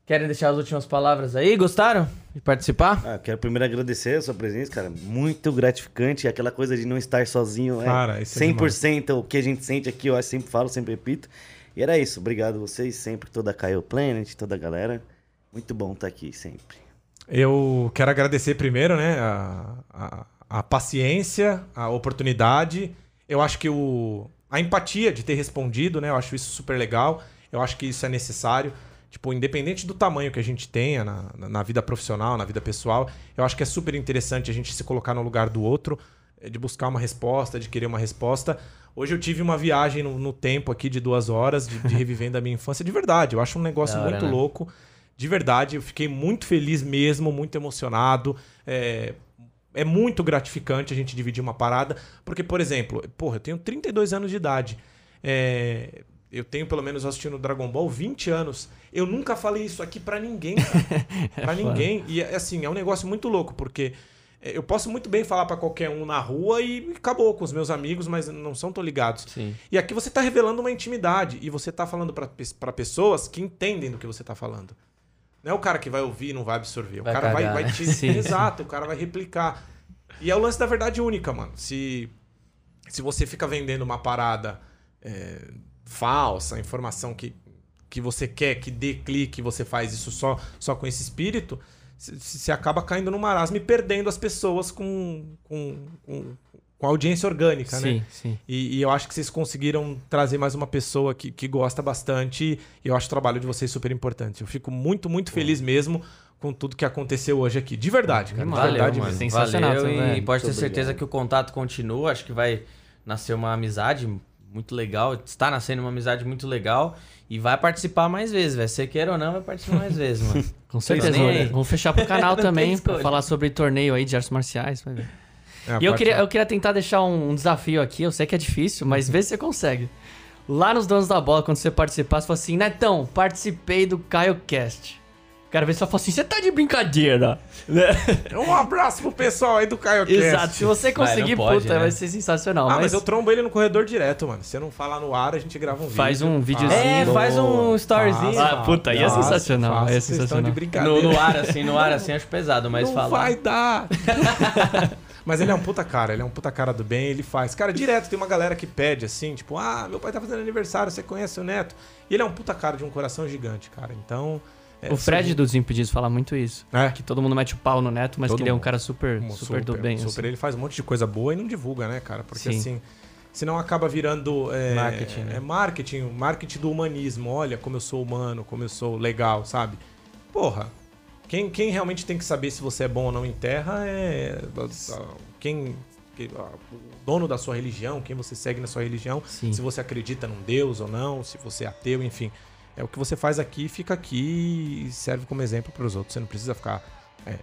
Querem deixar as últimas palavras aí? Gostaram de participar? Ah, quero primeiro agradecer a sua presença, cara. Muito gratificante. Aquela coisa de não estar sozinho. é Cara, isso é 100% o que a gente sente aqui, eu sempre falo, sempre repito. E era isso. Obrigado a vocês, sempre, toda a Caio Planet, toda a galera. Muito bom estar aqui sempre. Eu quero agradecer primeiro, né, a, a, a paciência, a oportunidade. Eu acho que o, a empatia de ter respondido, né, eu acho isso super legal. Eu acho que isso é necessário. Tipo, independente do tamanho que a gente tenha na, na, vida profissional, na vida pessoal, eu acho que é super interessante a gente se colocar no lugar do outro, eh, de buscar uma resposta, de querer uma resposta. Hoje eu tive uma viagem no, no tempo aqui de duas horas, de, de revivendo a minha infância, de verdade. Eu acho um negócio hora, muito né? louco. De verdade, eu fiquei muito feliz mesmo, muito emocionado. É, é muito gratificante a gente dividir uma parada. Porque, por exemplo, porra, eu tenho 32 anos de idade. É, eu tenho, pelo menos, assistindo Dragon Ball 20 anos. Eu nunca falei isso aqui pra ninguém, cara. pra ninguém. E, assim, é um negócio muito louco, porque é, eu posso muito bem falar pra qualquer um na rua e acabou com os meus amigos, mas não são tão ligados. Sim. E aqui você tá revelando uma intimidade. E você tá falando pra pessoas que entendem do que você tá falando. Não é o cara que vai ouvir e não vai absorver. O Vai cara vai, cagar, vai né? te. Sim, Exato, o cara vai replicar. E é o lance da verdade única, mano. Se, se você fica vendendo uma parada é, falsa, informação que, que você quer que dê clique, você faz isso só, só com esse espírito, você acaba caindo no marasmo e perdendo as pessoas com, com, com, com audiência orgânica, né? Sim, sim. E, e eu acho que vocês conseguiram trazer mais uma pessoa que, que gosta bastante. E eu acho o trabalho de vocês super importante. Eu fico muito, muito feliz mesmo com tudo que aconteceu hoje aqui. De verdade, cara. De Valeu, verdade mano. mesmo. Sensacional, Valeu e pode ter Muito certeza obrigado. que o contato continua. Acho que vai nascer uma amizade muito legal, está nascendo uma amizade muito legal e vai participar mais vezes, velho. Você queira ou não, vai participar mais vezes, mano. Com certeza. aí. Vamos fechar pro canal também, pra falar sobre torneio aí de artes marciais. vai ver. É, E eu queria, eu queria tentar deixar um, um desafio aqui, eu sei que é difícil, mas vê se você consegue. Lá nos Donos da Bola, quando você participar, você fala assim, Netão, participei do Caio Cast. Quero ver se você fala assim, você tá de brincadeira. Um abraço pro pessoal aí do Caio Exato, se você Vai, conseguir, não pode, puta, né? vai ser sensacional. Ah, mas... mas eu trombo ele no corredor direto, mano. Se eu não falar no ar, a gente grava um vídeo. Faz um videozinho. É, faz um storyzinho. Ah, puta, aí é sensacional, aí é sensacional. de brincadeira. No, no ar, assim, no ar, assim, acho pesado, mas não fala. vai dar. Mas ele é um puta cara, ele é um puta cara do bem, ele faz. Cara, direto tem uma galera que pede assim, tipo, ah, meu pai tá fazendo aniversário, você conhece o neto? E ele é um puta cara de um coração gigante, cara. Então. É, O Fred do Desimpedidos fala muito isso. É. Que todo mundo mete o pau no Neto, mas Todo que ele é um cara super, Um super, do bem. Super, assim. ele faz um monte de coisa boa e não divulga, né, cara? Porque Sim. assim, senão acaba virando é, Marketing, né? É marketing, marketing do humanismo. Olha como eu sou humano, como eu sou legal, sabe? Porra, quem, quem realmente tem que saber se você é bom ou não em terra é quem que- a- o dono da sua religião, quem você segue na sua religião, Sim. se você acredita num Deus ou não, se você é ateu, enfim. É o que você faz aqui, fica aqui e serve como exemplo para os outros. Você não precisa ficar é,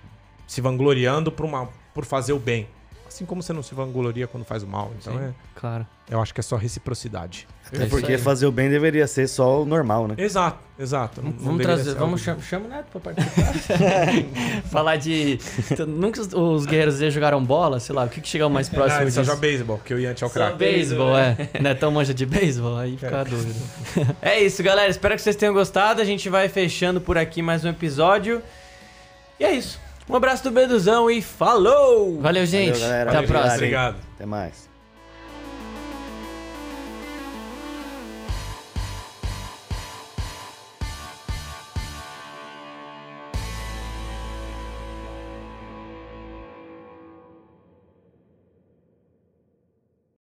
se vangloriando por, uma, por fazer o bem. Assim como você não se vangloria quando faz o mal. Então é, Claro. eu acho que é só reciprocidade. É isso porque fazer o bem deveria ser só o normal, né? Exato, exato. Não- não Vamos trazer, vamos chama, chama o Neto pra participar. Falar de. Nunca os, os guerreiros jogaram bola, sei lá, o que, que chega mais próximo Ah, ele só disso? joga beisebol, porque o Yanti é o Só craque. Beisebol, é. Netão manja de beisebol, aí fica a dúvida. é isso, galera. Espero que vocês tenham gostado. A gente vai fechando por aqui mais um episódio. E é isso. Um abraço do Beduzão e falou! Valeu, gente. Valeu. Até a Valeu, próxima. Obrigado. Até mais.